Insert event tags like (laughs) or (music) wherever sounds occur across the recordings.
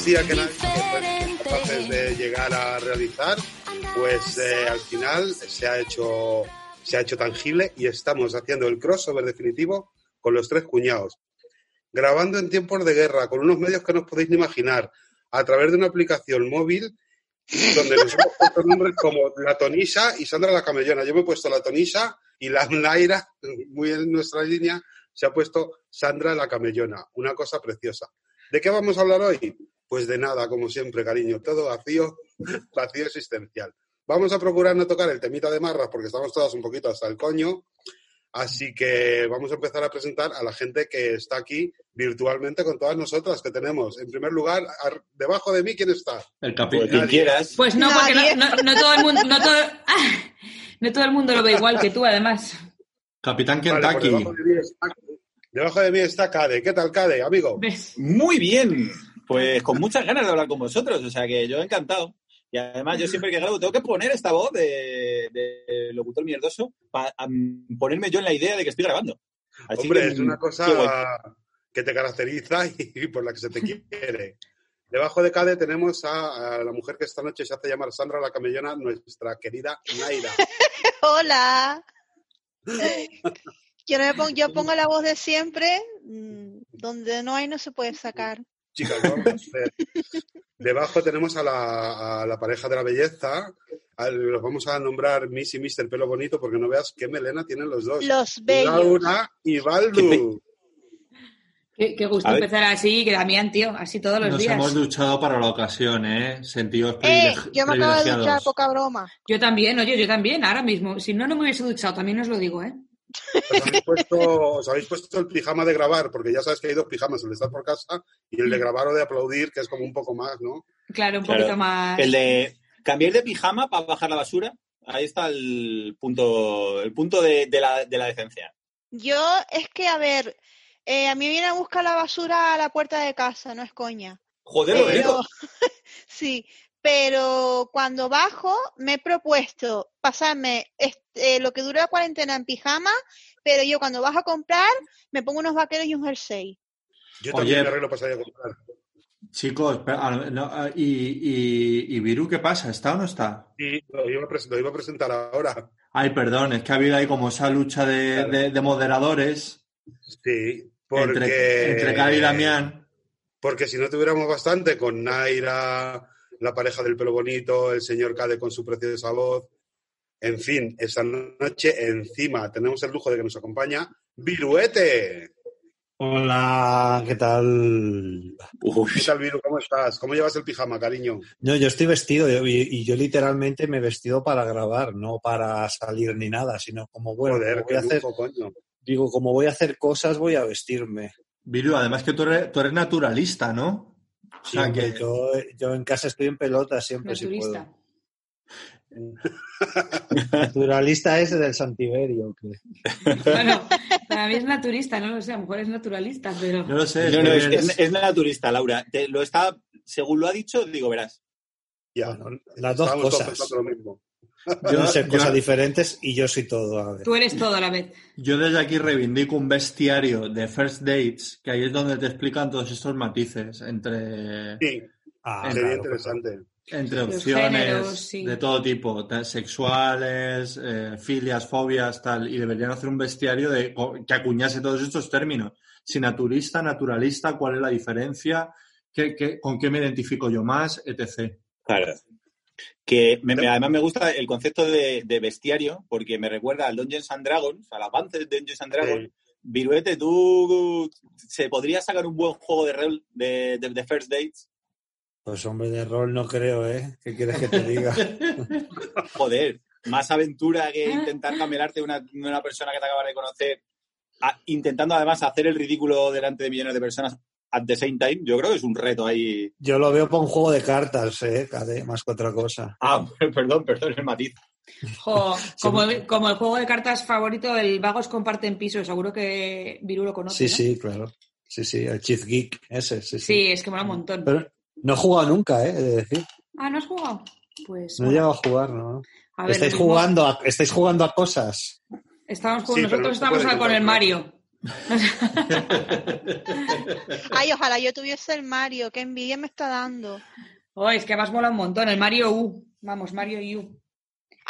fantasía que nadie fue capaces de llegar a realizar, pues eh, al final se ha hecho se ha hecho tangible y estamos haciendo el crossover definitivo con los tres cuñados, grabando en tiempos de guerra con unos medios que no os podéis ni imaginar, a través de una aplicación móvil donde nos hemos puesto nombres como la Tonisa y Sandra la Camellona. Yo me he puesto la Tonisa y la Naira, muy en nuestra línea, se ha puesto Sandra la Camellona. Una cosa preciosa. ¿De qué vamos a hablar hoy? Pues de nada, como siempre, cariño. Todo vacío, (laughs) vacío existencial. Vamos a procurar no tocar el temita de marras porque estamos todas un poquito hasta el coño. Así que vamos a empezar a presentar a la gente que está aquí virtualmente con todas nosotras que tenemos. En primer lugar, ar- debajo de mí, ¿quién está? El Pues capitán. quien quieras. Pues no, porque no, no- no todo el mundo, no todo, ¡Ah! (laughs) no todo el mundo lo ve igual que tú, además. Capitán Vale, pues Kentucky. debajo, de mí está, debajo de mí está Cade. ¿Qué tal, Cade, amigo? ¿Ves? Muy bien. Pues con muchas ganas de hablar con vosotros. O sea que yo encantado. Y además yo siempre que grabo tengo que poner esta voz de, de locutor mierdoso para ponerme yo en la idea de que estoy grabando. Así Hombre, que, es una qué cosa que te caracteriza (laughs) y por la que se te quiere. Debajo de Cade tenemos a, a la mujer que esta noche se hace llamar Sandra la Camellona, nuestra querida Naira. (laughs) Hola. Yo, no me pongo, yo pongo la voz de siempre, mm, donde no hay no se puede sacar. Chicas, vamos a ver. Debajo tenemos a la, a la pareja de la belleza. A- Los vamos a nombrar Miss y Mister Pelo Bonito porque no veas qué melena tienen los dos. Los bellos. Laura y Baldu. Qué, qué gusto A ver. empezar así, que Damián, tío, así todos los Nos días. hemos duchado para la ocasión, ¿eh? Sentidos Eh, yo me acabo de duchar, privilegiados. poca broma. Yo también, oye, yo también, ahora mismo. Si no, no me hubiese duchado, también os lo digo, ¿eh? Os habéis, puesto, os habéis puesto el pijama de grabar, porque ya sabes que hay dos pijamas, el de estar por casa y el de grabar o de aplaudir, que es como un poco más, ¿no? Claro, un Claro. poquito más. El de cambiar de pijama para bajar la basura. Ahí está el punto, el punto de, de la, de la decencia. Yo, es que, a ver, eh, a mí viene a buscar la basura a la puerta de casa, no es coña. Joder, lo Pero, digo. (laughs) sí, pero cuando bajo me he propuesto pasarme este, lo que dura la cuarentena en pijama, pero yo cuando bajo a comprar me pongo unos vaqueros y un jersey. Yo Oye. también me arreglo para salir a comprar. Chicos, ah, no, ah, y, y, y Viru qué pasa? ¿Está o no está? Y lo iba, a pres- lo iba a presentar ahora. Ay, perdón, es que ha habido ahí como esa lucha de, Claro. de- de moderadores Sí, porque... entre, entre Cari y Damián. Porque si no tuviéramos bastante con Naira, la pareja del pelo bonito, el señor Cade con su preciosa voz. En fin, esta noche encima tenemos el lujo de que nos acompaña Viruete. Hola, ¿qué tal? Uy, ¿Qué tal, Viru? ¿Cómo estás? ¿Cómo llevas el pijama, cariño? No, yo estoy vestido y, y yo literalmente me he vestido para grabar, no para salir ni nada, sino como bueno, Joder, como voy qué a hacer, lujo, coño. digo, como voy a hacer cosas, voy a vestirme. Viru, además que tú eres, tú eres naturalista, ¿no? O sea, Siempre, que yo, yo en casa estoy en pelota siempre si Naturista. puedo. (laughs) Naturalista es del Santiverio. que- Bueno, para mí es naturista, no lo sé, a lo mejor es naturalista, pero. no lo sé. no, no, es, es- Laura. Te- lo está, según lo ha dicho, digo, verás. Ya, Bueno, las dos cosas. pensando lo mismo. Yo yo- cosas diferentes y yo soy todo. A. Tú eres todo a la vez. Yo desde aquí reivindico un bestiario de First Dates, que ahí es donde te explican todos estos matices entre, Sí, Ah, sería claro, interesante. entre opciones géneros, sí. de todo tipo, sexuales, eh, filias, fobias, tal, y deberían hacer un bestiario de, que acuñase todos estos términos. Si naturista, naturalista, cuál es la diferencia, ¿Qué, qué- con qué me identifico yo más, etc. Claro. Que me- me- además me gusta el concepto de, de bestiario, porque me recuerda al Dungeons and Dragons, al avance de Dungeons and Dragons. Sí. Viruete, tú se podría sacar un buen juego de rol de, de- de First Dates. Pues hombre de rol no creo, ¿eh? ¿Qué quieres que te diga? (laughs) Joder, más aventura que intentar camelarte una, una persona que te acabas de conocer, a- intentando además hacer el ridículo delante de millones de personas at the same time. Yo creo que es un reto ahí. Yo lo veo para un juego de cartas, ¿eh? Cade, más que otra cosa. Ah, (laughs) perdón, perdón, el matiz. Jo, (laughs) como, el, como el juego de cartas favorito, el Vagos comparten piso. Seguro que Viru lo conoce. Sí, ¿no? sí, claro. Sí, sí, el Chief Geek, ese, sí, sí. Sí, es que mola un montón. Pero no he jugado nunca, ¿eh? He de decir. Ah, ¿no has jugado? Pues No he llegado a jugar, ¿no? A ver, estáis, mismo- jugando a, estáis jugando a cosas. Estamos con, Sí, nosotros no estamos con el. Mario. Ay, ojalá yo tuviese el Mario, qué envidia me está dando. Oh, es que más mola un montón. El Mario U. Vamos, Mario U.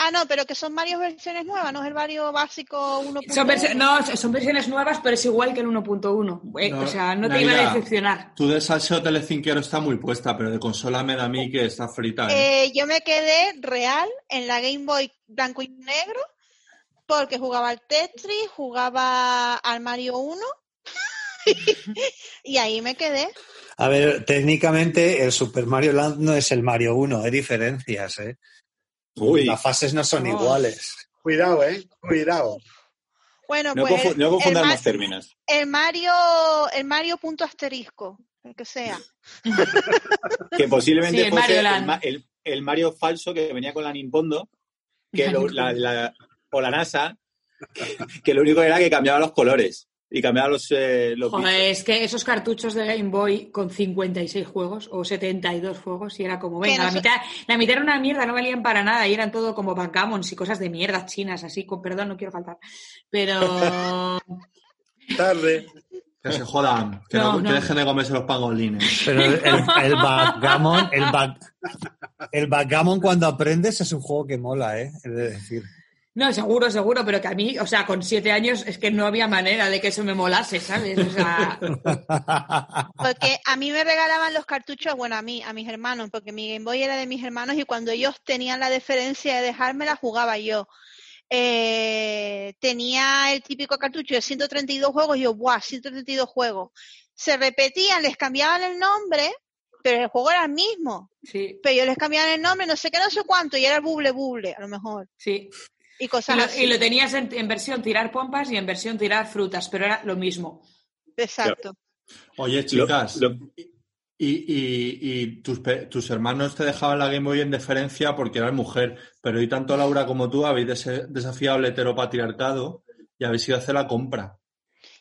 Ah, no, pero que son Mario versiones nuevas, no es el Mario básico 1.1. Son, no, son versiones nuevas, pero es igual que el 1.1. Eh, No, o sea, no te iba a decepcionar. Tú de salseo telecinquero está muy puesta, pero de consola me da a mí que está frita. ¿eh? Eh, yo me quedé real en la Game Boy blanco y negro porque jugaba al Tetris, jugaba al Mario 1 y ahí me quedé. A ver, técnicamente el Super Mario Land no es el Mario 1, hay diferencias, ¿eh? Uy, Las fases no son Oh. iguales. Cuidado, ¿eh? Cuidado. Bueno, no, pues no Ma- términos. el Mario, el Mario punto asterisco, el que sea. (laughs) Que posiblemente Sí, el fuese Mario el, Land. Ma- el- el Mario falso que venía con la Nintendo, que lo- la- la- o la NASA, que, que lo único era que cambiaba los colores y cambiaba los, eh, los Joder, es que esos cartuchos de Game Boy con 56 juegos o 72 juegos y era como, venga, la mitad, la mitad era una mierda, no valían para nada y eran todo como backgammons y cosas de mierda chinas, así, con perdón, no quiero faltar. Pero (laughs) Tarde. Que se jodan, que, No, no- que no. dejen de comerse los pangolines. Pero el, el, el backgammon, el, back- el backgammon cuando aprendes es un juego que mola, ¿eh? Es de decir. No, seguro, seguro, pero que a mí, o sea, con siete años es que no había manera de que eso me molase, ¿sabes? O sea, (laughs) Porque a mí me regalaban los cartuchos, bueno, a mí, a mis hermanos, porque mi Game Boy era de mis hermanos y cuando ellos tenían la deferencia de dejármela, jugaba yo. Eh, tenía el típico cartucho de 132 juegos y yo, ¡buah! 132 juegos. Se repetían, les cambiaban el nombre, pero el juego era el mismo. sí, Pero yo les cambiaban el nombre, no sé qué, no sé cuánto, y era el buble buble, a lo mejor. sí. Y Y cosas lo, así. y lo tenías en, en versión tirar pompas y en versión tirar frutas, pero era lo mismo. Exacto. Oye, chicas, lo- y, y- y tus, tus hermanos te dejaban la Game Boy en deferencia porque eras mujer, pero y tanto Laura como tú habéis des- desafiado el heteropatriarcado y habéis ido a hacer la compra.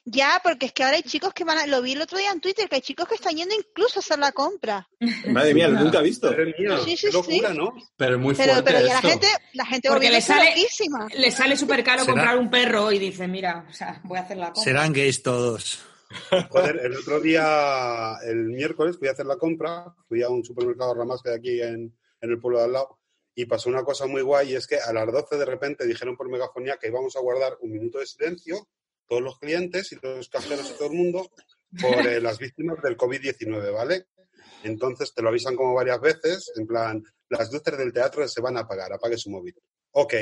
Ya, porque es que ahora hay chicos que van a, lo vi el otro día en Twitter, que hay chicos que están yendo incluso a hacer la compra. (laughs) Madre mía, lo nunca he visto. Madre mía, Sí, sí, locura, sí. ¿no? Pero es muy Pero, fuerte pero ya la gente, la gente Porque le sale- loquísima. Le sale súper caro ¿Será? comprar un perro y dice, mira, o sea, voy a hacer la compra. Serán gays todos. (laughs) Joder, el otro día, el miércoles, fui a hacer la compra, fui a un supermercado Ramas que hay aquí en, en el pueblo de al lado, y pasó una cosa muy guay, y es que a las 12 de repente dijeron por megafonía que íbamos a guardar un minuto de silencio, todos los clientes y los cajeros y todo el mundo, por eh, las víctimas del COVID-19, ¿vale? Entonces te lo avisan como varias veces, en plan, las luces del teatro se van a apagar, apague su móvil. Ok,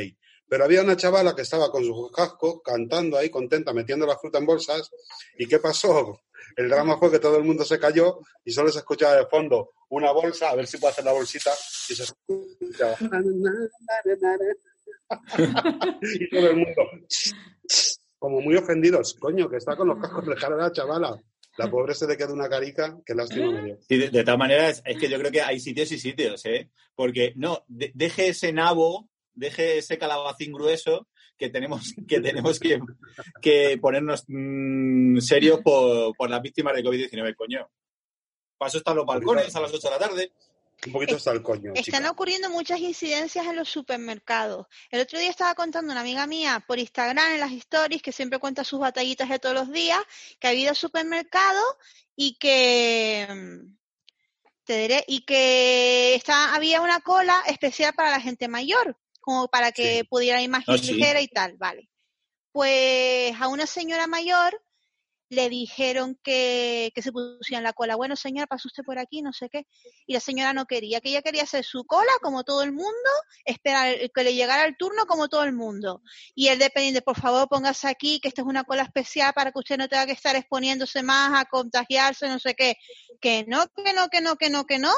pero había una chavala que estaba con su casco cantando ahí contenta, metiendo la fruta en bolsas. ¿Y qué pasó? El drama fue que todo el mundo se cayó y solo se escuchaba de fondo una bolsa, a ver si puedo hacer la bolsita, y se escuchaba. (laughs) (laughs) y todo el mundo, como muy ofendidos, coño, que está con los cascos de cara de la chavala. La pobre se le queda una carica, que lástima me dio. Sí, de, de todas maneras, es que yo creo que hay sitios y sitios, ¿eh? Porque no, de- deje ese nabo, deje ese calabacín grueso que tenemos (laughs) que, tenemos que, que ponernos mm, serios por, por las víctimas de COVID-19, coño. Paso están los balcones a las 8 de la tarde. Un poquito hasta el coño. Están chica. ocurriendo muchas incidencias en los supermercados. El otro día estaba contando una amiga mía por Instagram en las stories, que siempre cuenta sus batallitas de todos los días, que ha ido al supermercado y que mm, te diré, y que está, había una cola especial para la gente mayor, como para que Sí. pudiera ir más Ah, sí. ligera y tal, vale. Pues a una señora mayor le dijeron que, que se pusiera en la cola. Bueno, señora, pase usted por aquí, no sé qué. Y la señora no quería, que ella quería hacer su cola como todo el mundo, esperar que le llegara el turno como todo el mundo. Y el dependiente, por favor, póngase aquí, que esta es una cola especial para que usted no tenga que estar exponiéndose más a contagiarse, no sé qué. Que no, que no, que no, que no, que no.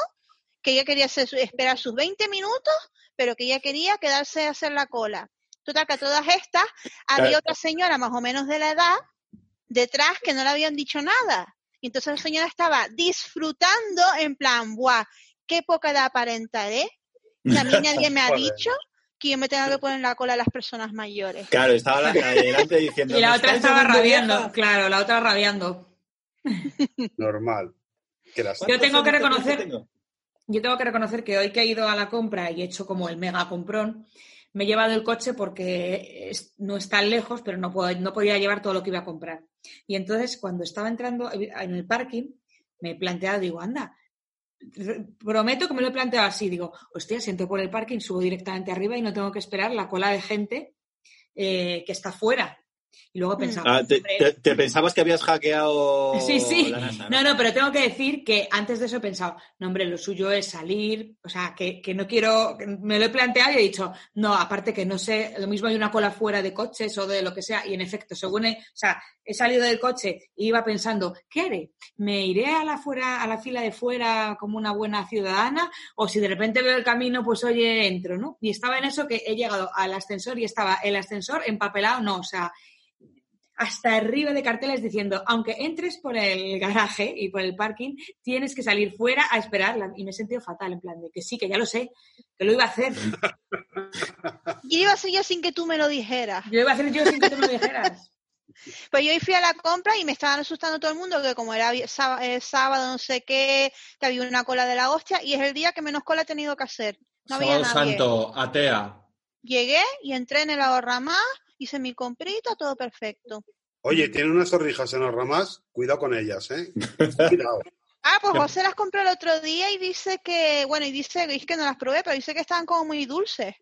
Que ella quería hacer su- esperar sus 20 minutos, pero que ella quería quedarse a hacer la cola. Total, que a todas estas había otra señora más o menos de la edad detrás que no le habían dicho nada. Y entonces la señora estaba disfrutando en plan, ¡buah! ¡Qué poca edad aparentaré! Y a mí nadie me ha (laughs) dicho que yo me tenga que poner en la cola a las personas mayores. Claro, estaba la, la de delante diciendo. (laughs) Y la "¿Me otra estaba rabiando, vieja?". claro, la otra rabiando. (laughs) Normal. Que las- Yo tengo que ¿Cuántos años reconocer- tengo? Yo tengo que reconocer que hoy que he ido a la compra y he hecho como el mega comprón, me he llevado el coche porque no es tan lejos, pero no, puedo- no podía llevar todo lo que iba a comprar. Y entonces, cuando estaba entrando en el parking, me he planteado, digo, anda, prometo que me lo he planteado así, digo, hostia, siento por el parking, subo directamente arriba y no tengo que esperar la cola de gente eh, que está fuera. Y luego he pensado, Ah, te, "Hombre, te- te pensabas que habías hackeado (laughs) Sí, sí. la NASA, No, no, pero tengo que decir que antes de eso he pensado, no, hombre, lo suyo es salir, o sea, que, que no quiero, que me lo he planteado y he dicho, no, aparte que no sé, lo mismo hay una cola fuera de coches o de lo que sea, y en efecto, según he, o sea, he salido del coche y iba pensando, ¿qué haré? ¿Me iré a la fuera, a la fila de fuera como una buena ciudadana? O si de repente veo el camino, pues oye, entro, ¿no? Y estaba en eso que he llegado al ascensor y estaba el ascensor empapelado, no, o sea, hasta arriba de carteles diciendo, aunque entres por el garaje y por el parking, tienes que salir fuera a esperarla. Y me he sentido fatal, en plan de que sí, que ya lo sé, que lo iba a hacer. (laughs) Y iba a ser yo sin que tú me lo dijeras. Yo iba a hacer yo sin que tú me lo dijeras. (laughs) Pues yo hoy fui a la compra y me estaban asustando todo el mundo que como era eh, sábado, no sé qué, que había una cola de la hostia y es el día que menos cola he tenido que hacer. No había nadie. Santo, atea. Llegué y entré en el ahorra más, hice mi comprita, todo perfecto. Oye, tiene unas torrijas en los ramas, cuidado con ellas, ¿eh? (laughs) Cuidado. Ah, pues. José las compró el otro día y dice que, bueno, y dice es que no las probé, pero dice que estaban como muy dulces.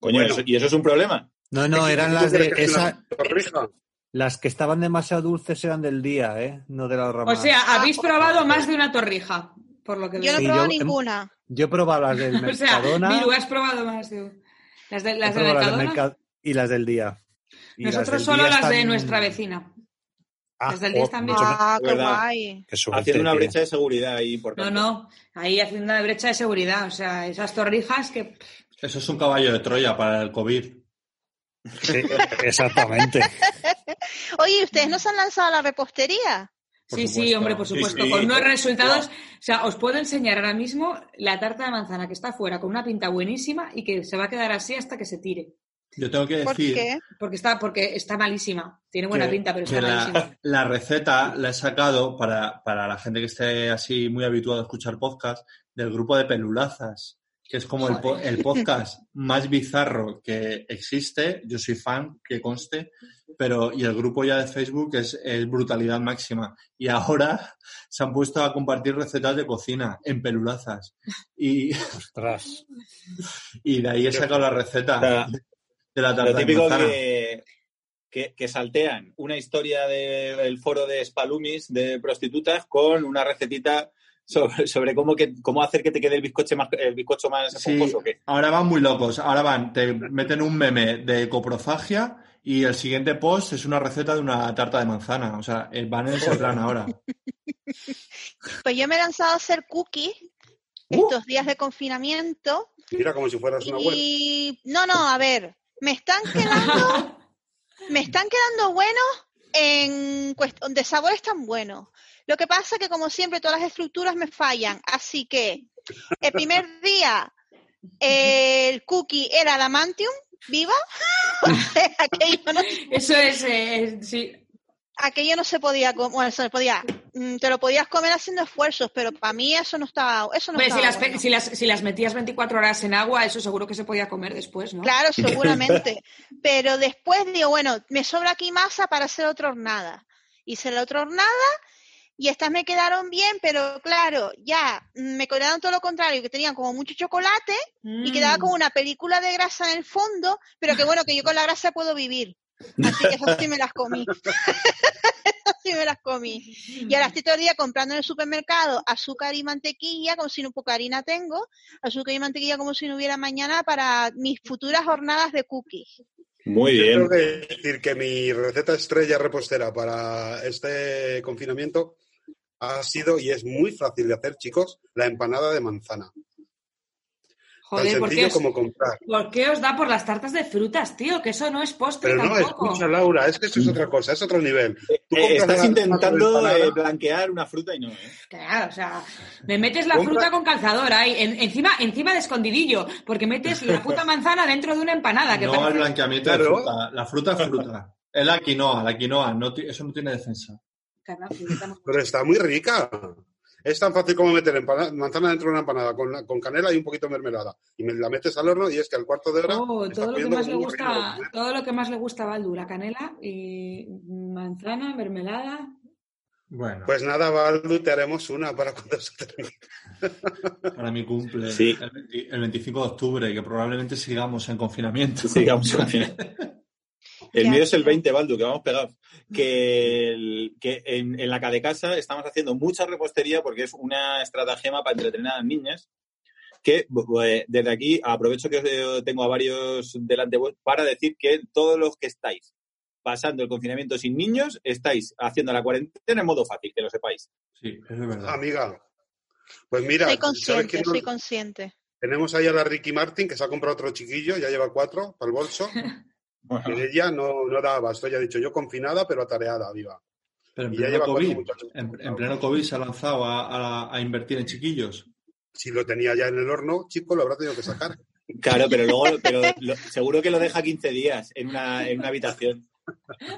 Coño, Bueno. eso- ¿y eso es un problema? No, no, eran ¿Tú las de esa, torrija? las que estaban demasiado dulces eran del día, ¿eh? No de la O rama. sea, habéis probado más de una torrija, por lo que Yo no he Sí, probado yo- ninguna. Yo he probado las del (laughs) O sea, Mercadona has probado más de las de, las las del Mercadona. Y las del día. Y las Nosotros del solo día las de nuestra vecina. Ah, las del día oh, están bien. Ah, qué verdad. guay. qué suerte, Haciendo una brecha de seguridad ahí No, importante. no, ahí haciendo una brecha de seguridad. O sea, esas torrijas que Eso es un caballo de Troya para el COVID. Sí, exactamente. (laughs) Oye, ¿y ¿ustedes no se han lanzado a la repostería? Por sí, sí, hombre, por supuesto. sí. Con unos resultados. O sea, os puedo enseñar ahora mismo la tarta de manzana que está fuera con una pinta buenísima y que se va a quedar así hasta que se tire. Yo tengo que ¿Por decir qué? Porque está, porque está malísima. Tiene buena que- pinta, pero está la, malísima. la receta la he sacado para, para la gente que esté así muy habituada a escuchar podcast del grupo de pelulazas, que es como el, el podcast (laughs) más bizarro que existe. Yo soy fan, que conste, pero y el grupo ya de Facebook es, es brutalidad máxima. Y ahora se han puesto a compartir recetas de cocina en pelulazas. Y, Ostras. (laughs) y de ahí he sacado la receta O sea, de la tarta Lo de típico manzana. que, que, que saltean una historia de- del foro de Spalumis de prostitutas con una recetita sobre, (laughs) sobre cómo, que, cómo hacer que te quede el bizcocho más, el bizcocho más Sí, esponjoso. que- ahora van muy locos. Ahora van, te meten un meme de coprofagia y el siguiente post es una receta de una tarta de manzana. O sea, eh, van en ese (laughs) plan ahora. Pues yo me he lanzado a hacer cookies Uh. estos días de confinamiento Mira como si fueras una web. y no, no, a ver, me están quedando, me están quedando buenos en cuestión de sabores tan buenos. Lo que pasa que como siempre todas las estructuras me fallan, así que el primer día el cookie era viva, sea, (laughs) aquello no, Eso es, eh, sí. Aquello no se podía comer, bueno, se podía, mm, te lo podías comer haciendo esfuerzos, pero para mí eso no estaba, eso no si, estaba las, bueno. si, las, si las metías 24 horas en agua, eso seguro que se podía comer después, ¿no? Claro, (laughs) seguramente. Pero después digo, bueno, me sobra aquí masa para hacer otra hornada. Hice la otra hornada y estas me quedaron bien, pero claro, ya mm, me quedaron todo lo contrario, que tenían como mucho chocolate y quedaba Mm. como una película de grasa en el fondo, pero que bueno, que yo con la grasa puedo vivir. Así que esas sí me las comí. (laughs) esas sí me las comí. Y ahora estoy todo el día comprando en el supermercado azúcar y mantequilla, como si no poca harina tengo, azúcar y mantequilla como si no hubiera mañana para mis futuras jornadas de cookies. Muy Yo bien. tengo que decir que mi receta estrella repostera para este confinamiento ha sido, y es muy fácil de hacer, chicos, la empanada de manzana. Joder, Tan ¿por qué, sencillo os, como comprar. por qué os da por las tartas de frutas, tío? Que eso no es postre Pero no, tampoco. escucha, Laura, es que eso es otra cosa, es otro nivel. Tú Eh, compras estás la- intentando la eh, blanquear una fruta y no, ¿eh? Claro, o sea, me metes la Compra- fruta con calzador ahí, en- encima, encima de escondidillo, porque metes la puta (laughs) manzana dentro de una empanada. Que No al parece- blanqueamiento de fruta. La fruta es fruta. Es la quinoa, la quinoa. No eso no tiene defensa. Caramba, fruta no- Pero está muy rica. Es tan fácil como meter manzana dentro de una empanada con, con canela y un poquito de mermelada. Y me la metes al horno y es que al cuarto de hora. Oh, todo, lo que más le gusta, reino. todo lo que más le gusta a Baldu, la canela y manzana, mermelada. Bueno, Pues nada, Baldu, te haremos una para cuando se termine. (laughs) para mi cumple, Sí. el, 20 el 25 de octubre, que probablemente sigamos en confinamiento. Sigamos al final. (laughs) El Ya, mío es el ya. 20, Baldu, que vamos pegados. Que, el- que en, en la de casa estamos haciendo mucha repostería porque es una estratagema para entretener a las niñas. Que eh, desde aquí aprovecho que eh, tengo a varios delante vos para decir que todos los que estáis pasando el confinamiento sin niños, estáis haciendo la cuarentena en modo fácil, que lo sepáis. Sí, es verdad. Amiga. Pues mira, Soy ¿sabes consciente, quién soy nos- consciente. tenemos ahí a la Ricky Martin que se ha comprado otro chiquillo, ya lleva cuatro para el bolso. (laughs) Y ella no, no da abasto, ella ha dicho yo confinada pero atareada, viva. Pero en Y ya pleno COVID, en, en pleno COVID se ha lanzado a, a- a invertir en chiquillos. Si lo tenía ya en el horno, chico, lo habrá tenido que sacar. (laughs) Claro, pero luego pero lo- seguro que lo deja 15 días en una, en una habitación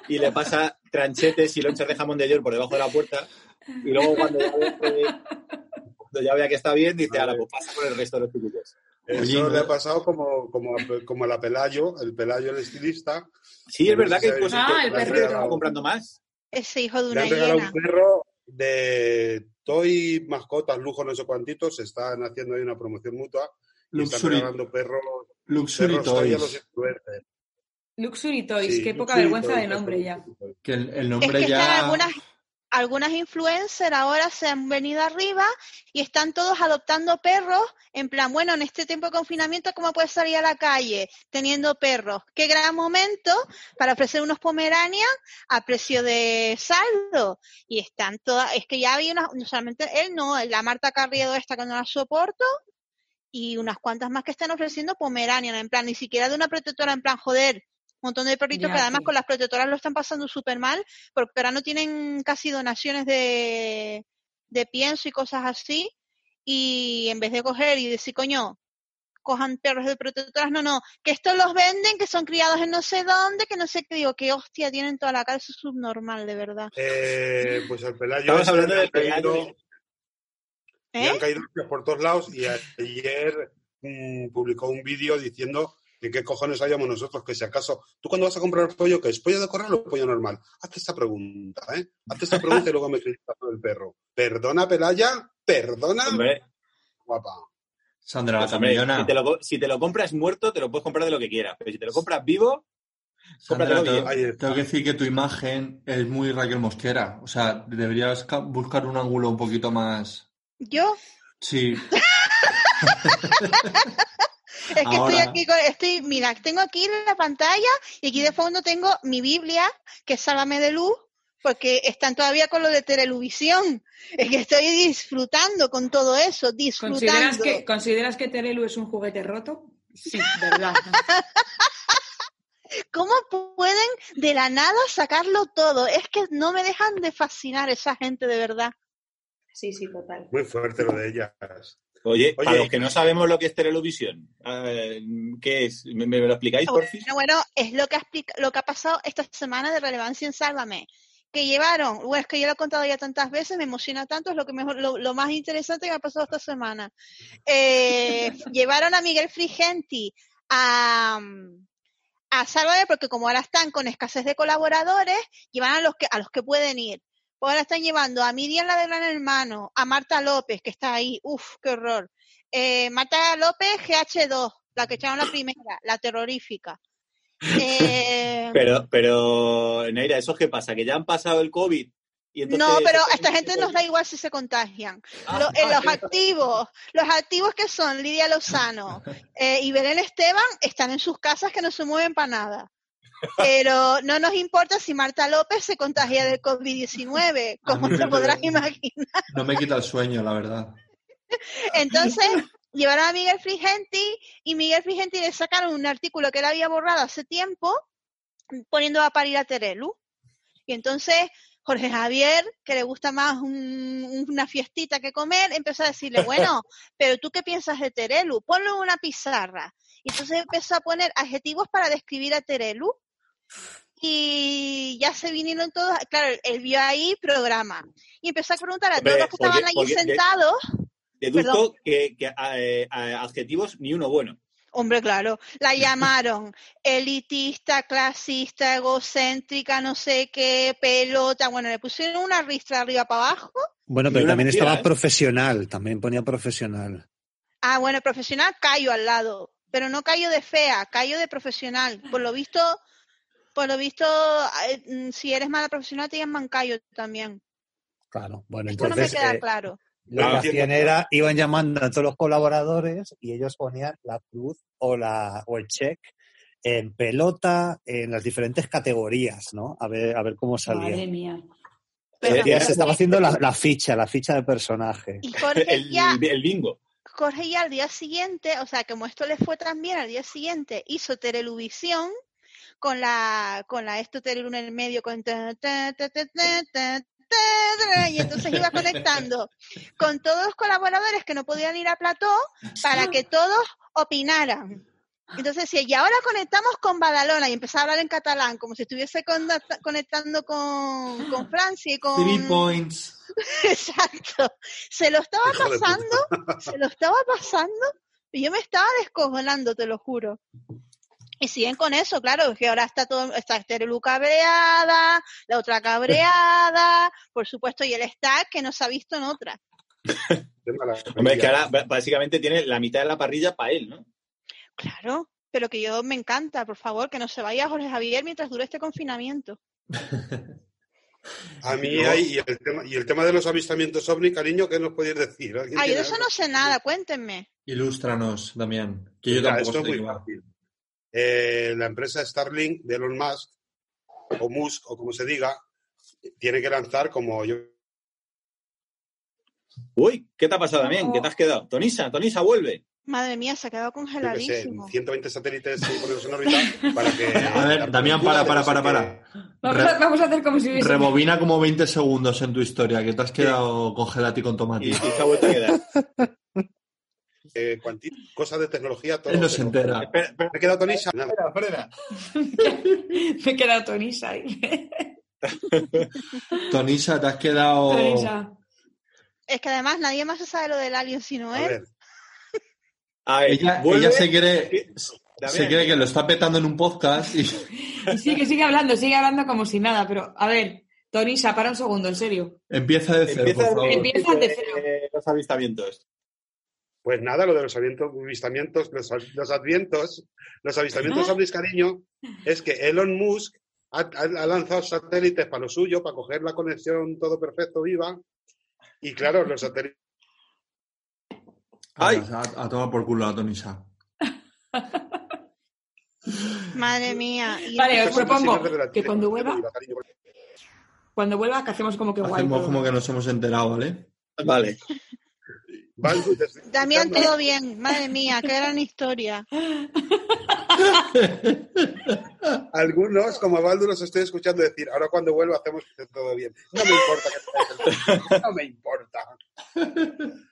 y le pasa tranchetes y lonchas de jamón de york por debajo de la puerta y luego cuando ya, ve, cuando ya vea que está bien dice, ahora pues pasa por el resto de los chiquillos. Eso Oye, le ha pasado como, como, como a la Pelayo, el Pelayo, el estilista. Sí, es verdad que hay Ah, cosas el que la gente perrito. está comprando más. Ese hijo de Le una regalado hiena. un perro de Toy Mascotas, lujo, no sé cuantitos. Están haciendo ahí una promoción mutua. Y están regalando perros, Luxury perros Toy a Toys. los. Luxury Toys, Sí, qué poca Luxury vergüenza Toys, de nombre ya. Que el, el Es nombre que ya. están algunas, algunas influencers ahora se han venido arriba y están todos adoptando perros en plan, bueno, en este tiempo de confinamiento, ¿cómo puedes salir a la calle teniendo perros? Qué gran momento para ofrecer unos pomeranian a precio de saldo. Y están todas, es que ya había unas, no solamente él, no, la Marta Carriedo esta que no la soporto y unas cuantas más que están ofreciendo pomeranian, en plan, ni siquiera de una protectora, en plan, joder, un montón de perritos Ya, que además sí. con las protectoras lo están pasando súper mal porque ahora no tienen casi donaciones de, de pienso y cosas así. Y en vez de coger y decir, coño, cojan perros de protectoras, no, no, que estos los venden, que son criados en no sé dónde, que no sé qué, digo, que hostia, tienen toda la cara, eso es subnormal, de verdad. Eh, pues el Pelayo. Estamos hablando del han caído- Pelayo. Le han ¿Eh? caído hostias por todos lados y ayer mm, publicó un vídeo diciendo que qué cojones hayamos nosotros, que si acaso, tú cuando vas a comprar pollo, ¿qué es pollo de corral o pollo normal? Hazte esta pregunta, ¿eh? Hazte esta pregunta y luego me criticas el perro. Perdona, Pelaya, perdona, Hombre, guapa. Sandra, la pues, si, te lo, co- si te lo compras muerto, te lo puedes comprar de lo que quieras. Pero si te lo compras vivo, Sandra, cómpratelo tengo, que decir que tu imagen es muy Raquel Mosquera. O sea, deberías ca- buscar un ángulo un poquito más. Yo, Sí, (laughs) es que estoy aquí, con- estoy, mira, tengo aquí la pantalla y aquí de fondo tengo mi Biblia, que es Sálvame de Luz, porque están todavía con lo de Televisión. Es que estoy disfrutando con todo eso, ¿Consideras disfrutando. que, ¿Consideras que Terelu es un juguete roto? Sí, verdad. (laughs) ¿Cómo pueden de la nada sacarlo todo? Es que no me dejan de fascinar esa gente de verdad. Sí, sí, total. Muy fuerte lo de ellas. Oye, Oye. para los que no sabemos lo que es Televisión, ¿qué es? ¿Me, me lo explicáis, por fin? Bueno, bueno, es lo que, ha lo que ha pasado esta semana de relevancia en Sálvame. Que llevaron, bueno, es que yo lo he contado ya tantas veces, me emociona tanto, es lo que mejor, lo, lo más interesante que ha pasado esta semana. Eh, (laughs) llevaron a Miguel Frigenti a, a Sálvame porque como ahora están con escasez de colaboradores, llevan a los que, a los que pueden ir. Pues ahora están llevando a Miriam la de Gran Hermano, a Marta López, que está ahí, uff, qué horror. Eh, Marta López, GH2, la que echaron la primera, la terrorífica. Eh, Pero, pero, Neira, ¿eso qué pasa? ¿Que ya han pasado el COVID? Y entonces, no, pero a esta gente nos da igual si se contagian. Ah, eh, los activos, los activos que son Lidia Lozano eh, y Belén Esteban están en sus casas que no se mueven para nada. Pero no nos importa si Marta López se contagia del COVID-19, A como te podrás imaginar. no me quita el sueño, la verdad. Entonces, llevaron a Miguel Frigenti y Miguel Frigenti le sacaron un artículo que él había borrado hace tiempo poniendo a parir a Terelu. Y entonces Jorge Javier, que le gusta más un- una fiestita que comer, empezó a decirle, bueno, (laughs) pero tú qué piensas de Terelu? Ponlo en una pizarra. Y entonces empezó a poner adjetivos para describir a Terelu. Y ya se vinieron todos, claro, él vio ahí programa y empezó a preguntar a Hombre, todos los que estaban allí sentados. Deduzco que, que, eh, eh, adjetivos ni uno bueno. Hombre, claro, la (laughs) llamaron elitista, clasista, egocéntrica, no sé qué, pelota. Bueno, le pusieron una ristra arriba para abajo. Bueno, pero también mentira, estaba ¿eh? profesional, también ponía profesional. Ah, bueno, profesional Cayo al lado, pero no Cayo de fea, Cayo de profesional. Por lo visto, por lo visto, eh, mm, si eres mala profesional te llaman Cayo también. Claro, bueno, Esto no me entonces queda eh, claro. lo que hacían era, iban llamando a todos los colaboradores y ellos ponían la cruz o, la, o el check en pelota, en las diferentes categorías, ¿no? A ver, a ver cómo salía. Madre mía. Pero- Ya se estaba haciendo la, la ficha, la ficha de personaje. Y Jorge El, ya, el bingo. Jorge ya al día siguiente, o sea, como esto le fue tan bien, al día siguiente hizo Televisión con la, con la esto Telelu en el medio, con ta, ta, ta, ta, ta, ta, ta, y entonces iba conectando con todos los colaboradores que no podían ir a plató para que todos opinaran. Entonces decía, y ahora conectamos con Badalona y empezaba a hablar en catalán, como si estuviese con- conectando con, con Francia y con... Three points. (laughs) Exacto. Se lo estaba pasando, se lo estaba pasando y yo me estaba descojonando, te lo juro. Y siguen con eso, claro, que ahora está todo, está Terelu cabreada, la otra cabreada, por supuesto, y el stack que no se ha visto en otra. Hombre, es que ahora básicamente tiene la mitad de la parrilla para él, ¿no? Claro, pero que yo me encanta, por favor, que no se vaya Jorge Javier mientras dure este confinamiento. A mí hay, y el, tema, y el tema de los avistamientos ovni, cariño, ¿qué nos podéis decir? ¿Alguien Ay, de eso algo? no sé nada, cuéntenme. Ilústranos, Damián. Que yo Mira, tampoco esto es muy fácil. Eh, la empresa Starlink de Elon Musk, o Musk, o como se diga, tiene que lanzar como yo Uy, ¿qué te ha pasado también? ¿Qué te has quedado? Tonisa, Tonisa, vuelve. Madre mía, se ha quedado sé, congeladísimo. 120 satélites y ponerlos en órbita para que... (laughs) A ver, Damián, para, para, para, para. Vamos a, vamos a hacer como si hubiese... Rebobina como 20 segundos en tu historia, que te has quedado congelado y con tomate. Y, y se ha vuelto a quedar. (laughs) Eh, cosas de tecnología, todo. Él no se entera. Espera, espera, ¿Me he quedado Tonisa? Espera, espera. (laughs) Me he quedado tonisa ahí. (laughs) Tonisa, te has quedado. Tonisa. Es que además nadie más se sabe lo del alien sino A él. ver, A ver, Ella, vuelve. ella se cree, se cree que lo está petando en un podcast y (laughs) Y sigue, sigue hablando, sigue hablando como si nada, pero a ver, Tonisa, para un segundo, en serio. empieza de cero, Empieza, por favor. Empieza de cero. eh, los avistamientos. Pues nada, lo de los avistamientos, los, los advientos, los avistamientos ovnis, cariño, es que Elon Musk ha, ha- ha lanzado satélites para lo suyo, para coger la conexión todo perfecto, viva. Y claro, los satélites Ay. a, a tomar por culo a Tonisa. (laughs) Madre mía. Y Vale, os propongo que cuando vuelva, cuando vuelva, que hacemos como que guay. Hacemos todo. como que nos hemos enterado, ¿vale? Vale. Damián, todo bien. Madre mía, qué gran historia. (laughs) Algunos, como a Baldu, los estoy escuchando decir, ahora cuando vuelva hacemos que todo bien. No me importa que no me importa. (laughs)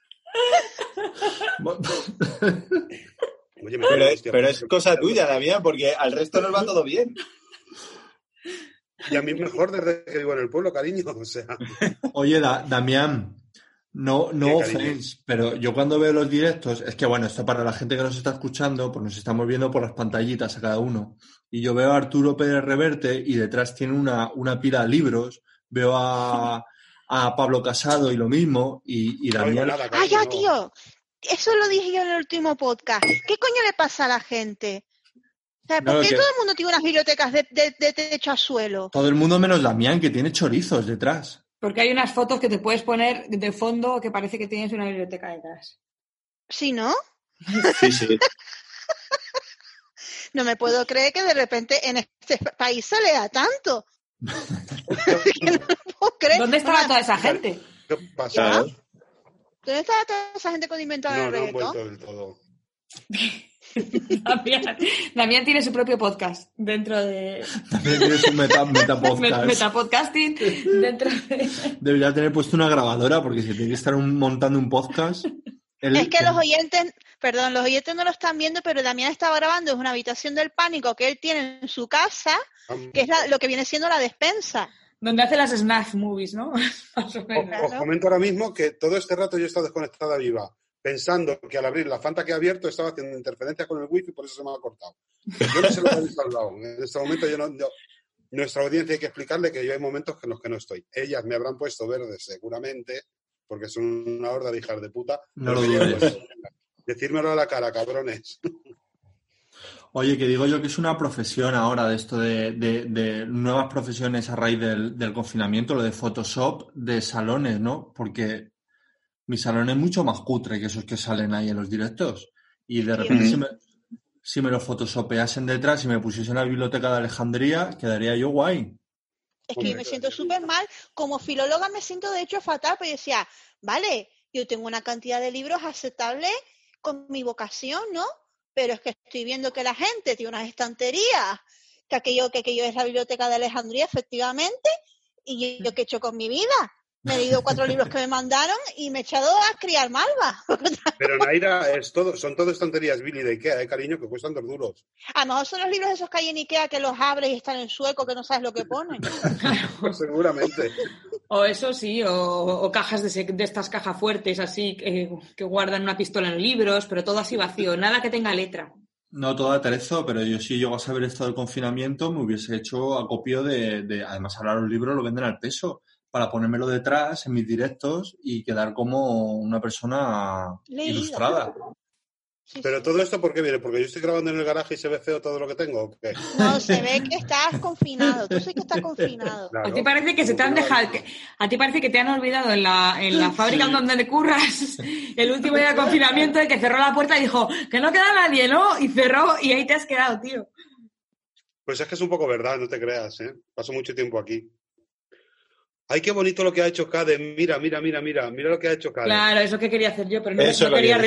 Oye, me Pero, hostia, pero es cosa tuya, Damián, porque al resto nos va todo bien. Y a mí mejor desde que vivo en el pueblo, cariño. O sea, Oye, Da- Damián, no, no offense, pero yo cuando veo los directos, es que bueno, esto para la gente que nos está escuchando, pues nos estamos viendo por las pantallitas a cada uno. Y yo veo a Arturo Pérez Reverte y detrás tiene una, una pila de libros, veo a, a Pablo Casado y lo mismo, y, y no nada, Ah, ya, tío. Eso lo dije yo en el último podcast. ¿Qué coño le pasa a la gente? O sea, ¿por No, qué que- todo el mundo tiene unas bibliotecas de, de- de techo a suelo? Todo el mundo menos Damián, que tiene chorizos detrás. Porque hay unas fotos que te puedes poner de fondo que parece que tienes una biblioteca detrás. ¿Sí, no? Sí, sí. (laughs) No me puedo creer que de repente en este país se lea tanto. (laughs) No me puedo creer. ¿Dónde estaba Bueno, toda esa gente? ¿Qué pasa? ¿Dónde estaba toda esa gente cuando inventaron No, el no han reggaetón? vuelto del todo. (laughs) (laughs) Damián, Damián tiene su propio podcast dentro de También tiene su meta, meta (laughs) podcast. Metapodcasting. Dentro de... (laughs) Debería tener puesto una grabadora porque si tiene que estar un- montando un podcast. Es que los oyentes, Perdón, los oyentes no lo están viendo, pero Damián estaba grabando es una habitación del pánico que él tiene en su casa, que es la- lo que viene siendo la despensa. Donde hace las snack movies, ¿no? Más o Os, menos. os comento ahora mismo que todo este rato yo he estado desconectada viva, pensando que al abrir la Fanta que he abierto estaba haciendo interferencia con el wifi y por eso se me ha cortado. Yo no sé lo que habéis hablado. En este momento yo no... yo- nuestra audiencia hay que explicarle que yo hay momentos en los que no estoy. Ellas me habrán puesto verde seguramente, porque son una horda de hijas de puta. No lo dudes. Decírmelo a la cara, cabrones. Oye, que digo yo que es una profesión ahora de esto de, de- de nuevas profesiones a raíz del, del confinamiento, lo de Photoshop de salones, ¿no? Porque mi salón es mucho más cutre que esos que salen ahí en los directos. Y de repente si, me, si me lo photoshopeasen detrás y me pusiesen la biblioteca de Alejandría, quedaría yo guay. Es que yo me siento súper mal. Como filóloga me siento de hecho fatal, pero yo decía, vale, yo tengo una cantidad de libros aceptable con mi vocación, ¿no? Pero es que estoy viendo que la gente tiene unas estanterías, que aquello, que aquello es la biblioteca de Alejandría, efectivamente, y yo, yo qué he hecho con mi vida. Me he leído cuatro libros que me mandaron y me he echado a criar malva. (laughs) Pero Naira, es todo, son todo estanterías Billy de Ikea, ¿eh, cariño? Que cuestan dos duros. A lo mejor son los libros esos que hay en Ikea que los abres y están en sueco, que no sabes lo que ponen. Pues (laughs) seguramente. O eso sí, o, o cajas de, se- de estas cajas fuertes así que, que guardan una pistola en libros, pero todo así vacío, nada que tenga letra. No todo aterezo, pero yo si llego a saber esto del confinamiento me hubiese hecho acopio de, de- además ahora los libros lo venden al peso, para ponérmelo detrás en mis directos y quedar como una persona ilustrada. Sí, Pero sí. todo esto, ¿por qué viene? ¿Porque yo estoy grabando en el garaje y se ve feo todo lo que tengo? ¿o qué? No, se ve que estás confinado. Tú sí que estás confinado. Claro. A ti parece que se te han dejado, que- a ti parece que te han olvidado en la, en la fábrica donde te curras (laughs) el último día de confinamiento de que cerró la puerta y dijo que no queda nadie, ¿no? Y cerró y ahí te has quedado, tío. Pues es que es un poco verdad, no te creas, ¿eh? Paso mucho tiempo aquí. Ay, qué bonito lo que ha hecho Cade. Mira, mira, mira, mira. Mira lo que ha hecho Cade. Claro, eso que quería hacer yo, pero no, quería,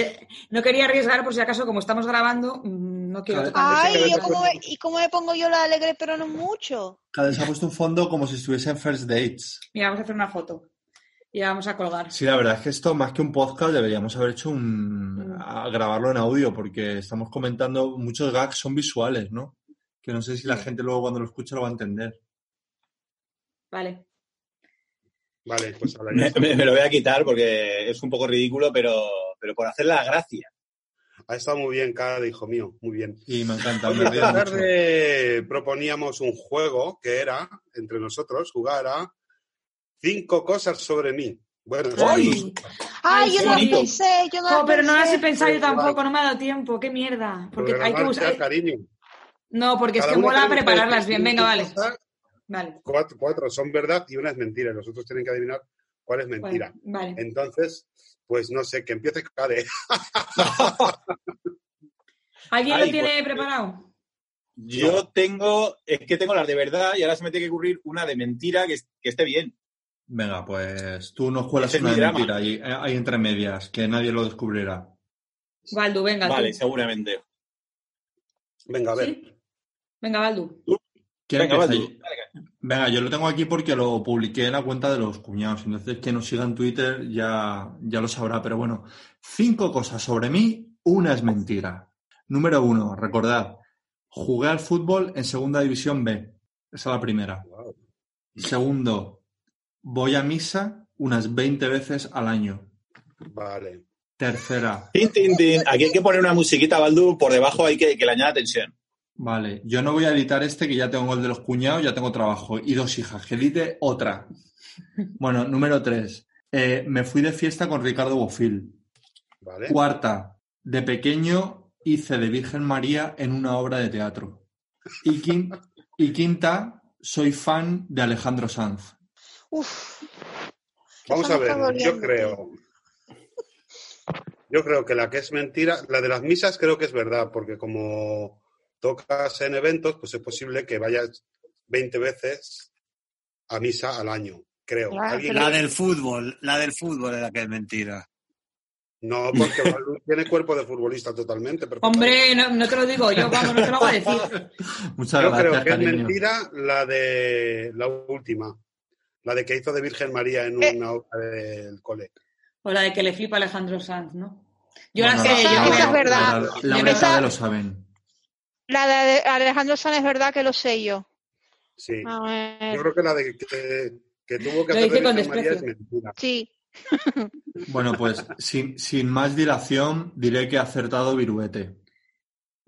no quería arriesgar por si acaso, como estamos grabando, mm, no quiero tocar Ay, ese- ¿yo cómo ¿y cómo me pongo yo la alegre pero no mucho? Cada vez se ha puesto un fondo como si estuviese en First Dates. Mira, vamos a hacer una foto y la vamos a colgar. Sí, la verdad es que esto, más que un podcast, deberíamos haber hecho un... Mm. a grabarlo en audio, porque estamos comentando, muchos gags son visuales, ¿no? Que no sé si la gente luego cuando lo escuche lo va a entender. Vale. Vale, pues ahora ya Me, está. me- me lo voy a quitar porque es un poco ridículo, pero, pero por hacer la gracia. Ha estado muy bien, Cade, hijo mío. Muy bien. Y me encanta, me esta mucho. tarde proponíamos un juego que era, entre nosotros, jugar a cinco cosas sobre mí. Bueno, Ay. Ay, yo no lo pensé, yo no lo pero no las he pensado yo tampoco, no me ha dado tiempo, qué mierda. Porque hay que buscar. cariño. No, porque es que mola prepararlas bien. Venga, vale. Vale. Cuatro, cuatro son verdad y una es mentira. Los otros tienen que adivinar cuál es mentira. vale. Entonces, pues no sé, que empiece Cade. (laughs) ¿Alguien Ay, lo tiene pues- preparado? Yo tengo, es que tengo las de verdad y ahora se me tiene que ocurrir una de mentira que, es- que esté bien. Venga, pues tú nos cuelas Ese es una de mentira ahí, ahí entre medias, que nadie lo descubrirá. Baldu, venga. Vale, tú. seguramente. Venga, a ver. ¿Sí? Venga, Baldu. ¿Quién Venga, yo lo tengo aquí porque lo publiqué en la cuenta de los cuñados. Entonces, quien nos siga en Twitter ya, ya lo sabrá. Pero bueno, cinco cosas sobre mí, una es mentira. Número uno, recordad, jugué al fútbol en Segunda División B. Esa es la primera. Wow. Segundo, voy a misa unas 20 veces al año. Vale. Tercera, Tin, tin, tin. Aquí hay que poner una musiquita, Baldu, por debajo hay que, que le añada tensión. Vale, yo no voy a editar este que ya tengo el de los cuñados, ya tengo trabajo y dos hijas, que edite otra. (laughs) Bueno, número tres, eh, me fui de fiesta con Ricardo Bofil. Vale. Cuarta, de pequeño hice de Virgen María en una obra de teatro. Y, quin- y quinta, soy fan de Alejandro Sanz. Uf, Vamos a ver, yo creo. Yo creo que la que es mentira, la de las misas creo que es verdad, porque como tocas en eventos, pues es posible que vayas 20 veces a misa al año, creo. Claro, ¿Alguien- La del fútbol, la del fútbol es la que es mentira. No, porque tiene cuerpo de futbolista totalmente. Hombre, no, no te lo digo yo, vamos, no te lo voy a decir. Muchas Yo gracias, creo que es cariño. mentira la de la última, la de que hizo de Virgen María en Eh. una obra del cole. O la de que le flipa Alejandro Sanz, ¿no? Yo la Bueno, sé, esa- yo esa creo. es verdad. La, la esa- de lo saben. La de Alejandro Sanz es verdad que lo sé yo. Sí. A ver. Yo creo que la de que, que tuvo que hacer María es mentira. Sí. (laughs) Bueno, pues sin, sin más dilación, diré que ha acertado Viruete.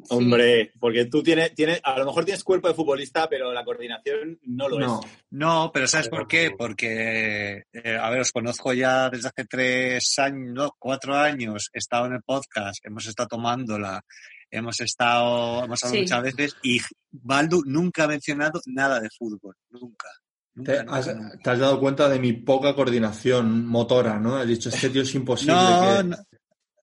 Hombre, porque tú tienes, tienes, a lo mejor tienes cuerpo de futbolista, pero la coordinación no lo No, es. No, pero ¿sabes por qué? Porque, eh, a ver, os conozco ya desde hace tres años, no, cuatro años, he estado en el podcast, hemos estado tomándola, hemos estado, hemos hablado Sí. muchas veces y Baldu nunca ha mencionado nada de fútbol, nunca. Nunca, te nunca, has, nunca. te has dado cuenta de mi poca coordinación motora, ¿no? Has dicho, este tío es imposible No, que... no,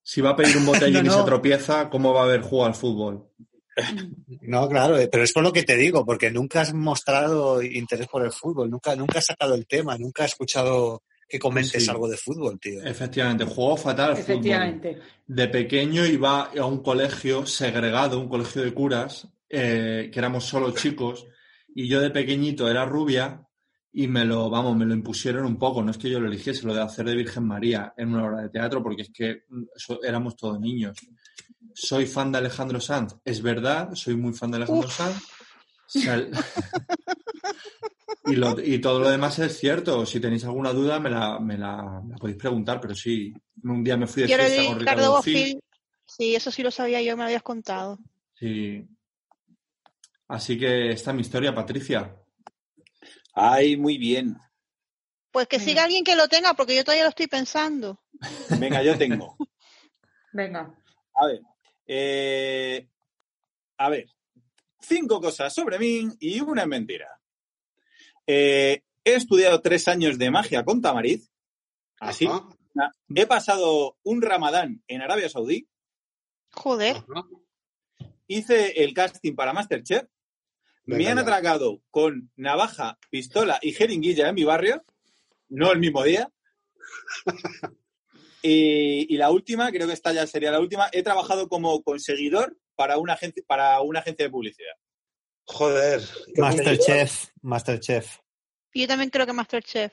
Si va a pedir un botellín (laughs) No, y se tropieza, ¿cómo va a haber jugado al fútbol? (laughs) no, claro, eh, pero es por lo que te digo, porque nunca has mostrado interés por el fútbol, nunca, nunca has sacado el tema, nunca has escuchado que comentes Sí. algo de fútbol, tío. Efectivamente, juego fatal al fútbol. Efectivamente. De pequeño iba a un colegio segregado, un colegio de curas, eh, que éramos solo chicos, y yo de pequeñito era rubia y me lo, vamos, me lo impusieron un poco. No es que yo lo eligiese, lo de hacer de Virgen María en una obra de teatro, porque es que mm, so- éramos todos niños. Soy fan de Alejandro Sanz, es verdad, soy muy fan de Alejandro Sanz. Sal- (laughs) (laughs) y, lo- y todo lo demás es cierto. Si tenéis alguna duda, me la, me la- me la podéis preguntar, pero sí, un día me fui de fiesta con Ricardo. Sí, eso sí lo sabía yo, me lo habías contado. Sí. Así que esta es mi historia, Patricia. Ay, muy bien. Pues que Venga. siga alguien que lo tenga, porque yo todavía lo estoy pensando. Venga, yo tengo. (laughs) Venga. A ver. eh, a ver. Cinco cosas sobre mí y una es mentira. Eh, he estudiado tres años de magia con Tamariz. Así. Ajá, He pasado un ramadán en Arabia Saudí. Joder. ajá. Hice el casting para Masterchef. Me han ya. atracado con navaja, pistola y jeringuilla en mi barrio. No el mismo día. (laughs) Y, y la última, creo que esta ya sería la última, he trabajado como conseguidor para una agencia, para una agencia de publicidad. Joder. Masterchef, Masterchef. Yo también creo que Masterchef.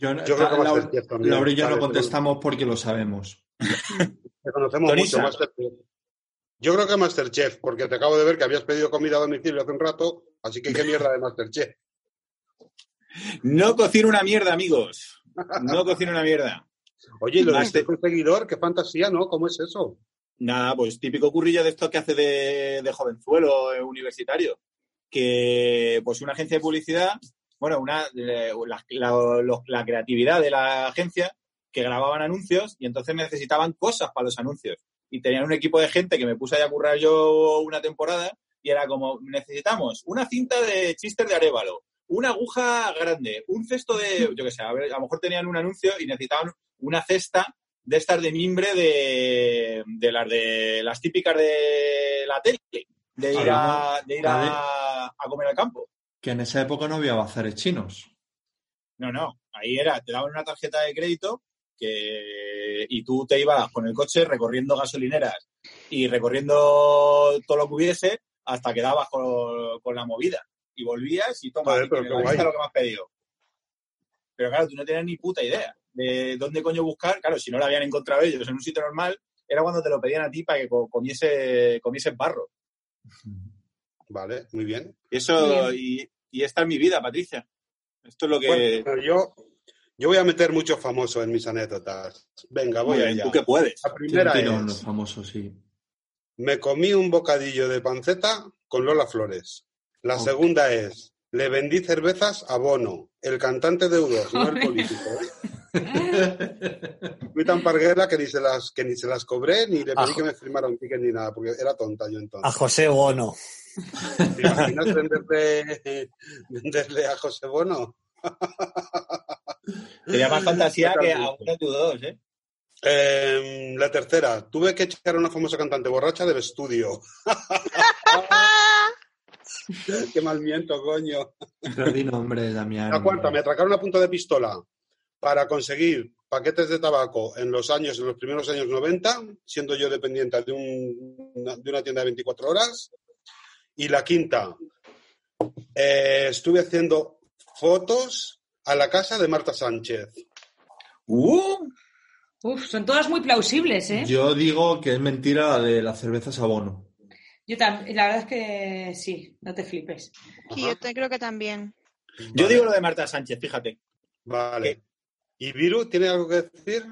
Yo, Yo creo que Masterchef también. Laura y yo no contestamos porque lo sabemos. (laughs) Te conocemos Torisa. mucho, Masterchef. Yo creo que Masterchef, porque te acabo de ver que habías pedido comida a domicilio hace un rato, así que qué mierda de Masterchef. (laughs) No cocino una mierda, amigos. No cocino una mierda. Oye, y lo de ser conseguidor, qué fantasía, ¿no? ¿Cómo es eso? Nada, pues típico currillo de esto que hace de, de jovenzuelo eh, universitario. Que pues una agencia de publicidad, bueno, una la, la- los- la creatividad de la agencia que grababan anuncios y entonces necesitaban cosas para los anuncios. Y tenían un equipo de gente que me puse ahí a currar yo una temporada y era como, necesitamos una cinta de chistes de arévalo, una aguja grande, un cesto de, yo qué sé, a, ver, a lo mejor tenían un anuncio y necesitaban una cesta de estas de mimbre de, de las de las típicas de la tele, de ir a, de ir a, a comer al campo. Que en esa época no había bazares chinos. No, no, ahí era, te daban una tarjeta de crédito que, y tú te ibas con el coche recorriendo gasolineras y recorriendo todo lo que hubiese hasta que dabas con, con la movida. Y volvías y toma, Joder, y pero que qué la lista guay. lo que me has pedido. Pero claro, tú no tenías ni puta idea de dónde coño buscar. Claro, si no lo habían encontrado ellos en un sitio normal, era cuando te lo pedían a ti para que co- comiese, comiese barro. Vale, muy bien. Y eso, Bien. y, y esta es mi vida, Patricia. Esto es lo que. Bueno, yo, yo voy a meter mucho famoso en mis anécdotas. Venga, voy a bien, ello. tú que puedes. La primera los es, famosos, sí. me comí un bocadillo de panceta con Lola Flores. La segunda es, le vendí cervezas a Bono, el cantante de U2, no el (laughs) político. ¿eh? Fui tan parguera que ni se las, que ni se las cobré, ni le pedí que me firmara un ticket ni nada, porque era tonta yo A entonces. José Bono. ¿Te imaginas venderle, venderle a José Bono? Sería más fantasía que a uno de tus dos, ¿eh? Eh, la tercera, tuve que echar a una famosa cantante borracha del estudio. (laughs) Qué mal miento, coño. Pero di nombre, Damián. La cuarta, me atracaron a punto de pistola para conseguir paquetes de tabaco en los años, en los primeros años 90, siendo yo dependiente de, un- una- de una tienda de 24 horas. Y la quinta, eh, estuve haciendo fotos a la casa de Marta Sánchez. ¡Uh! Uf, son todas muy plausibles, ¿eh? Yo, Yo digo que es mentira la de las cervezas abono. también, la verdad es que sí, no te flipes. Sí, yo te- creo que también. Yo digo lo de Marta Sánchez, fíjate. Vale. ¿Y Viru tiene algo que decir?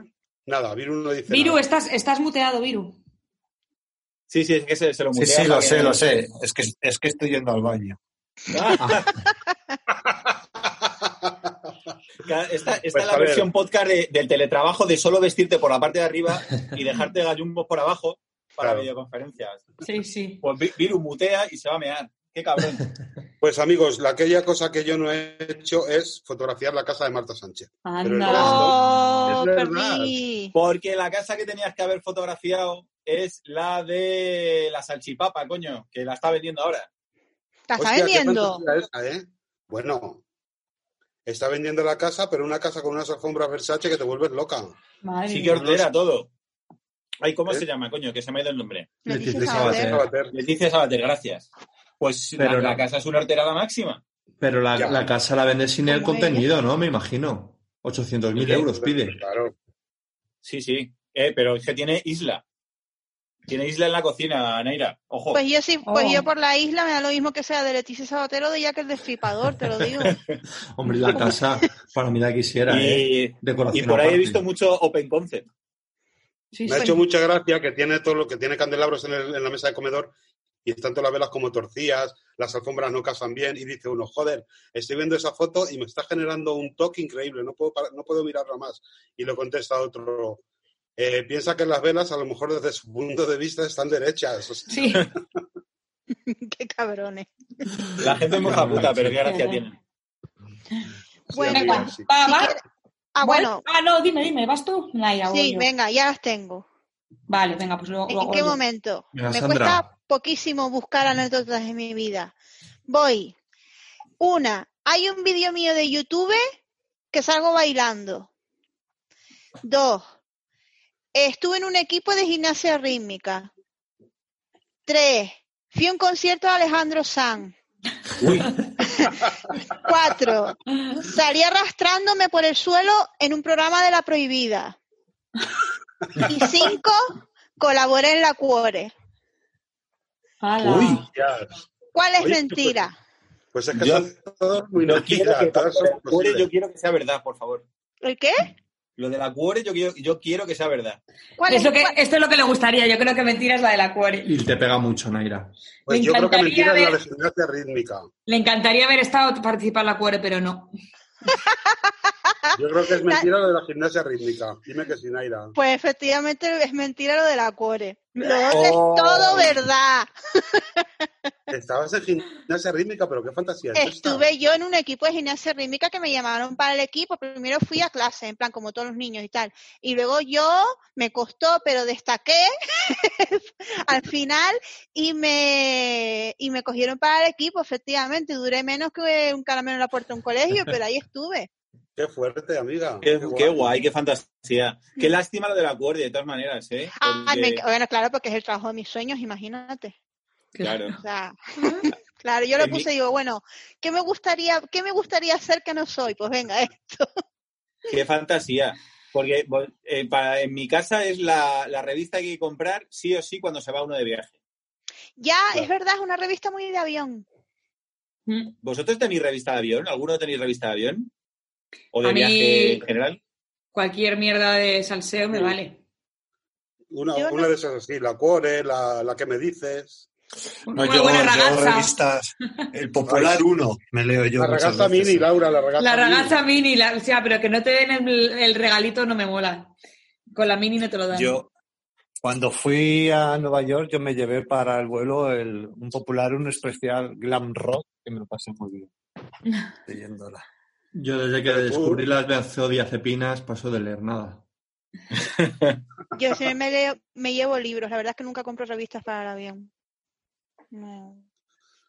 Nada, Viru no dice Viru, nada. estás, estás muteado, Viru. Sí, sí, es que se, se lo Sí, mutea sí, lo para sé, lo sé. Es que, es que estoy yendo al baño. Ah. (laughs) Esta, esta Pues, es la versión podcast de- del teletrabajo de solo vestirte por la parte de arriba y dejarte gallumbos por abajo para Claro. videoconferencias. Sí, sí. Pues Vi- Viru mutea y se va a mear. Qué cabrón. (laughs) Pues amigos, la aquella cosa que yo no he hecho es fotografiar la casa de Marta Sánchez. Pero el Anda. resto- ¡Oh, es verdad. perdí! Porque la casa que tenías que haber fotografiado es la de la salchipapa, coño, que la está vendiendo ahora. ¿La está Hostia, vendiendo? esa, ¿eh? Bueno, está vendiendo la casa, pero una casa con unas alfombras Versace que te vuelves loca. Madre Sí que ordera todo. Ay, ¿cómo ¿Eh? se llama, coño? Que se me ha ido el nombre. Leticia Leticia Sabater. Sabater. Leticia Sabater, gracias. Pues Pero la, casa es una horterada máxima. Pero la, Ya. la casa la vende sin el contenido, ¿no? Me imagino. 800.000 Sí, euros pide. Claro. Sí, sí. Eh, pero es que tiene isla. Tiene isla en la cocina, Neira. Ojo. Pues yo sí, pues Oh. yo por la isla me da lo mismo que sea de Leticia Sabatero o de Jack el Destripador, te lo digo. (laughs) Hombre, la casa, para mí la quisiera, ¿eh? y, Decoración y por ahí he visto mucho Open Concept. Sí, Me ha sí. hecho mucha gracia que tiene todo lo que tiene candelabros en, el- en la mesa de comedor y están todas las velas como torcías, las alfombras no casan bien y dice uno, joder, estoy viendo esa foto y me está generando un toque increíble, no puedo, parar- no puedo mirarla más. Y lo contesta otro, eh, piensa que las velas a lo mejor desde su punto de vista están derechas. O sea, Sí. (laughs) Qué cabrones. La gente es muy puta, pero qué gracia tiene. Bueno, amiga, Venga, sí. va, va. quieres- Ah, bueno, Ah, no, dime, dime, ¿vas tú? Sí, venga, ya las tengo. Vale, venga, pues luego. ¿En qué yo. momento? Venga, Me cuesta poquísimo buscar anécdotas de mi vida. Voy. Una, hay un vídeo mío de YouTube que salgo bailando. Dos, estuve en un equipo de gimnasia rítmica. Tres, fui a un concierto de Alejandro Sanz. (laughs) Cuatro, salí arrastrándome por el suelo en un programa de la prohibida. Y cinco, colaboré en la Cuore. Hala. Uy. ¿Cuál es Oye, mentira? Pues es que Yo- son todos muy no quiero que son cuore yo quiero que sea verdad, por favor. ¿El qué? Lo de la cuore yo quiero, yo quiero que sea verdad. ¿Cuál Es es, lo que, cuál- esto es lo que le gustaría. Yo creo que mentira es la de la cuore. Y te pega mucho, Naira. Pues Me yo creo que mentira es la de gimnasia rítmica. Le encantaría haber estado participar en la cuore, pero no. (laughs) Yo creo que es (laughs) mentira lo de la gimnasia rítmica. Dime que sí, Naira. Pues efectivamente es mentira lo de la cuore. Lo Oh. es todo verdad. (laughs) Estabas en gimnasia rítmica, pero qué fantasía? Estuve yo en un equipo de gimnasia rítmica que me llamaron para el equipo. Primero fui a clase, en plan como todos los niños y tal. Y luego yo me costó, pero destaqué (laughs) al final y me, y me cogieron para el equipo, efectivamente. Duré menos que un caramelo en la puerta de un colegio, pero ahí estuve. Qué fuerte, amiga. Qué, qué guay, qué fantasía. Qué lástima lo de la cuore, de todas maneras, ¿eh? Ah, Porque- me- bueno, claro, porque es el trabajo de mis sueños, imagínate. Claro. O sea, (laughs) claro, yo lo mi- puse y digo, bueno, ¿qué me gustaría, qué me gustaría hacer que no soy? Pues venga, (laughs) esto. Qué fantasía. Porque bo- eh, para, en mi casa es la, la revista que hay que comprar sí o sí cuando se va uno de viaje. Ya, Claro. es verdad, es una revista muy de avión. Mm. ¿Vosotros tenéis revista de avión? ¿Alguno tenéis revista de avión? ¿O de A mí- viaje en general? Cualquier mierda de salseo me Sí. vale. Una, una no- de esas así, la cuore, la, la que me dices. No, Una yo, buena yo revistas. El Popular 1 me leo yo. la ragazza veces. mini, Laura, la ragazza La mini. ragazza mini, la, o sea, pero que no te den el, el regalito no me mola. Con la mini no te lo dan. Yo, cuando fui a Nueva York, yo me llevé para el vuelo el, un Popular 1 especial Glam Rock, que me lo pasé muy bien (laughs) leyéndola. Yo desde que descubrí las benzodiazepinas paso de leer nada. (laughs) Yo siempre me, leo, me llevo libros, la verdad es que nunca compro revistas para el avión. No.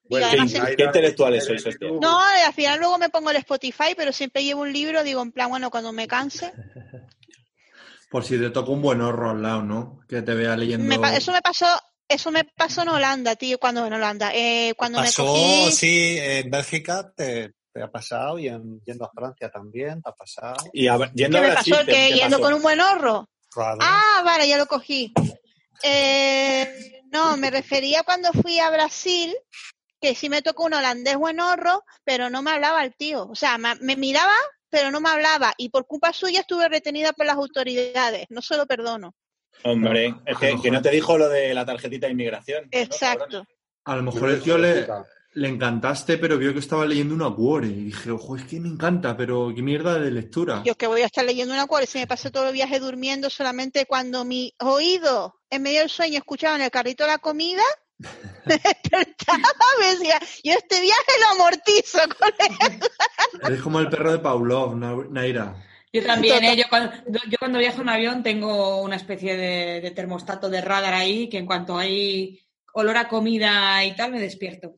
Bueno, además qué, intelectuales sois, hostia. No, al final luego me pongo el Spotify, pero siempre llevo un libro, digo, en plan, bueno, cuando me canse. (laughs) Por si te toca un buen horro al lado, ¿no? Que te vea leyendo. Me eso me pasó, eso me pasó en Holanda, tío, cuando en Holanda, eh, cuando Pasó, me cogí, sí, en Bélgica te, te ha pasado y en, yendo a Francia también te ha pasado. Y a- ¿qué yendo a me Brasil, pasó? ¿qué- Que qué yendo pasó? con un buen ahorro. Claro. Ah, vale, ya lo cogí. Eh, no, me refería cuando fui a Brasil, que sí me tocó un holandés buenorro, pero no me hablaba el tío. O sea, me, me miraba, pero no me hablaba. Y por culpa suya estuve retenida por las autoridades. No se lo perdono. Hombre, es que, que no te dijo lo de la tarjetita de inmigración. Exacto. A lo mejor el tío le, le encantaste, pero vio que estaba leyendo una cuore. Y dije, ojo, es que me encanta, pero qué mierda de lectura. Yo que voy a estar leyendo una cual, si me pasé todo el viaje durmiendo solamente cuando mi oído en medio del sueño escuchaba en el carrito la comida, (laughs) me despertaba, me decía, yo este viaje lo amortizo con él. (laughs) Eres como el perro de Pavlov, Na- Naira. Yo también, ¿eh? yo, cuando, yo cuando viajo en avión tengo una especie de, de termostato de radar ahí que en cuanto hay olor a comida y tal me despierto.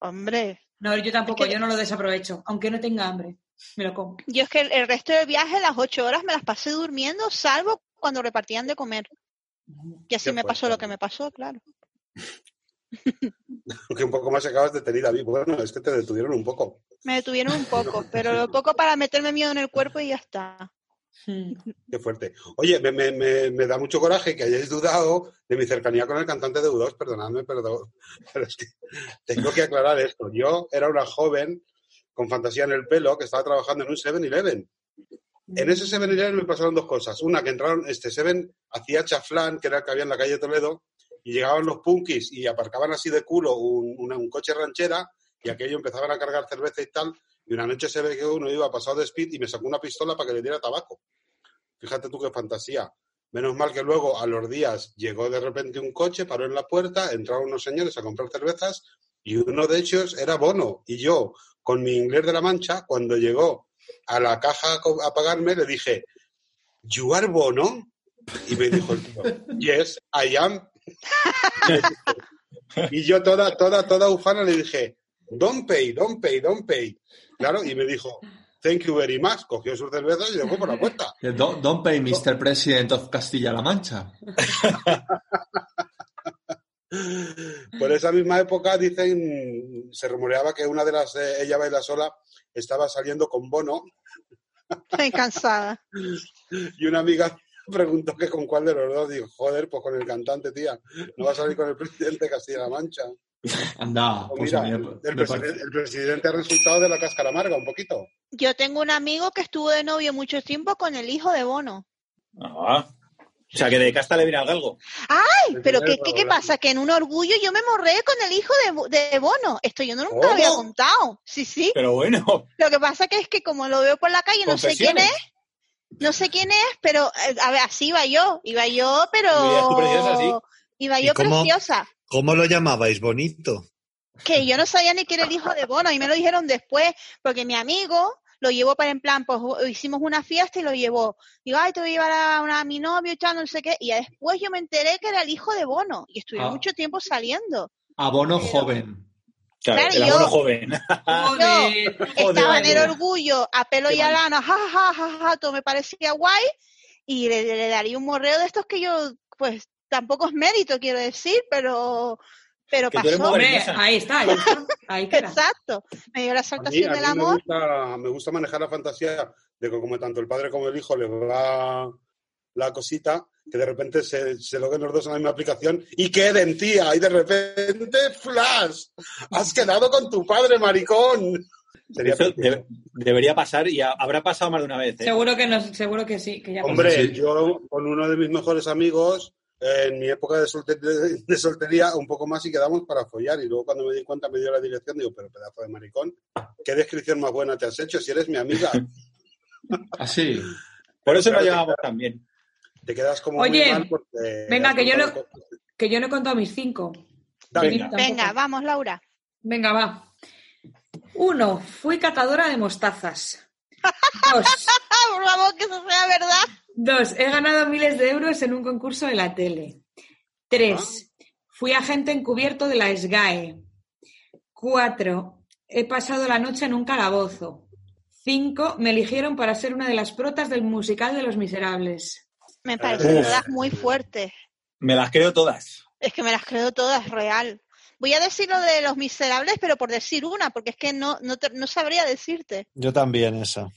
Hombre, No, yo tampoco, Es que- yo no lo desaprovecho, aunque no tenga hambre, me lo como. yo es que el, el resto del viaje, las ocho horas, me las pasé durmiendo, salvo cuando repartían de comer. Y así me pasó lo que me pasó, claro. (laughs) Que un poco más acabas de tener a mí. Bueno, es que te detuvieron un poco. Me detuvieron un (laughs) poco, (laughs) pero lo poco para meterme miedo en el cuerpo y ya está. Mm. (laughs) Qué fuerte. Oye, me, me- me- me da mucho coraje que hayáis dudado de mi cercanía con el cantante de U2, perdonadme, pero, (laughs) pero es que tengo que aclarar esto. Yo era una joven con fantasía en el pelo que estaba trabajando en un 7-Eleven. En ese 7-Eleven me pasaron dos cosas. Una, que entraron, este 7 hacía chaflán, que era el que había en la calle Toledo, y llegaban los punkis y aparcaban así de culo un, una- un coche ranchera y aquello empezaban a cargar cerveza y tal. Y una noche se ve que uno iba pasado de speed y me sacó una pistola para que le diera tabaco. Fíjate tú qué fantasía. Menos mal que luego, a los días, llegó de repente un coche, paró en la puerta, entraron unos señores a comprar cervezas y uno de ellos era Bono. Y yo, con mi inglés de la mancha, cuando llegó a la caja a pagarme, le dije, ¿You are Bono? Y me dijo el tío, Yes, I am. (laughs) y yo toda, toda, toda ufana le dije, Don't pay, don't pay, don't pay. Claro, y me dijo, Thank you very much. Cogió sus cervezas y fue por la puerta. (laughs) Don't, don't pay, Mr. President of Castilla-La Mancha. (laughs) Por esa misma época, dicen, se rumoreaba que una de las, eh, ella baila sola, estaba saliendo con Bono Estoy cansada. (laughs) y una amiga preguntó que con cuál de los dos. Digo, joder, pues con el cantante, tía. No va a salir con el presidente de Castilla-La Mancha. (laughs) Anda, pues mira, a mí el, presidente ha resultado de la cáscara amarga, un poquito. Yo tengo un amigo que estuvo de novio mucho tiempo con el hijo de Bono. Ah. O sea, que de casta le viene al galgo. Ay, pero ¿qué, qué, pasa? Que en un orgullo yo me morré con el hijo de, de Bono. Esto yo nunca lo había contado. Sí, sí. Pero bueno, Lo que pasa que es que como lo veo por la calle, no sé quién es. No sé quién es, pero eh, a ver, así iba yo. Iba yo, pero... Iba ¿Y yo cómo? preciosa. ¿Cómo lo llamabais? Bonito. que yo no sabía ni que era el hijo de Bono y me lo dijeron después, porque mi amigo lo llevó para en plan, pues hicimos una fiesta y lo llevó. Digo, ay, te voy a llevar a, una- a mi novio y tal, no sé qué. Y ya después yo me enteré que era el hijo de Bono y estuvieron Ah. mucho tiempo saliendo. Abono joven. claro, Claro, el yo- joven. Joder. Estaba en el orgullo, a pelo Qué y a lana, ja, ja, ja, ja, todo me parecía guay y le, le daría un morreo de estos que yo, pues tampoco es mérito, quiero decir, pero, pero Que pasó. Hombre, ahí está, ahí está. Ahí queda. Exacto, me dio la exaltación del mí me, amor. gusta, me gusta manejar la fantasía de que como tanto el padre como el hijo les va la cosita, que de repente se, se logren los dos en la misma aplicación y queden, tía, y de repente, flash, has quedado con tu padre, maricón. Sería de- debería pasar y ha- habrá pasado más de una vez. ¿eh? Seguro que no, seguro que sí, que ya Hombre, yo con uno de mis mejores amigos, en mi época de, solte- de- de soltería, un poco más y quedamos para follar. Y luego cuando me di cuenta me dio la dirección, digo, pero pedazo de maricón, ¿qué descripción más buena te has hecho si eres mi amiga? (laughs) Así. (laughs) Por eso que llevamos también. Te quedas como Oye, muy mal porque... venga, que yo no- que yo no he contado mis cinco. Dale. Venga, vamos, Laura. Venga, va. Uno, fui catadora de mostazas. Dos, Ah, (laughs) por favor, que eso sea verdad. dos, he ganado miles de euros en un concurso de la tele. Tres, fui agente encubierto de la SGAE. Cuatro, he pasado la noche en un calabozo. Cinco, me eligieron para ser una de las protas del musical de Los Miserables. Me parecen todas muy fuertes. Me las creo todas. Es que me las creo todas, real. Voy a decir lo de los miserables, pero por decir una, porque es que no, no, te- no sabría decirte. Yo también esa.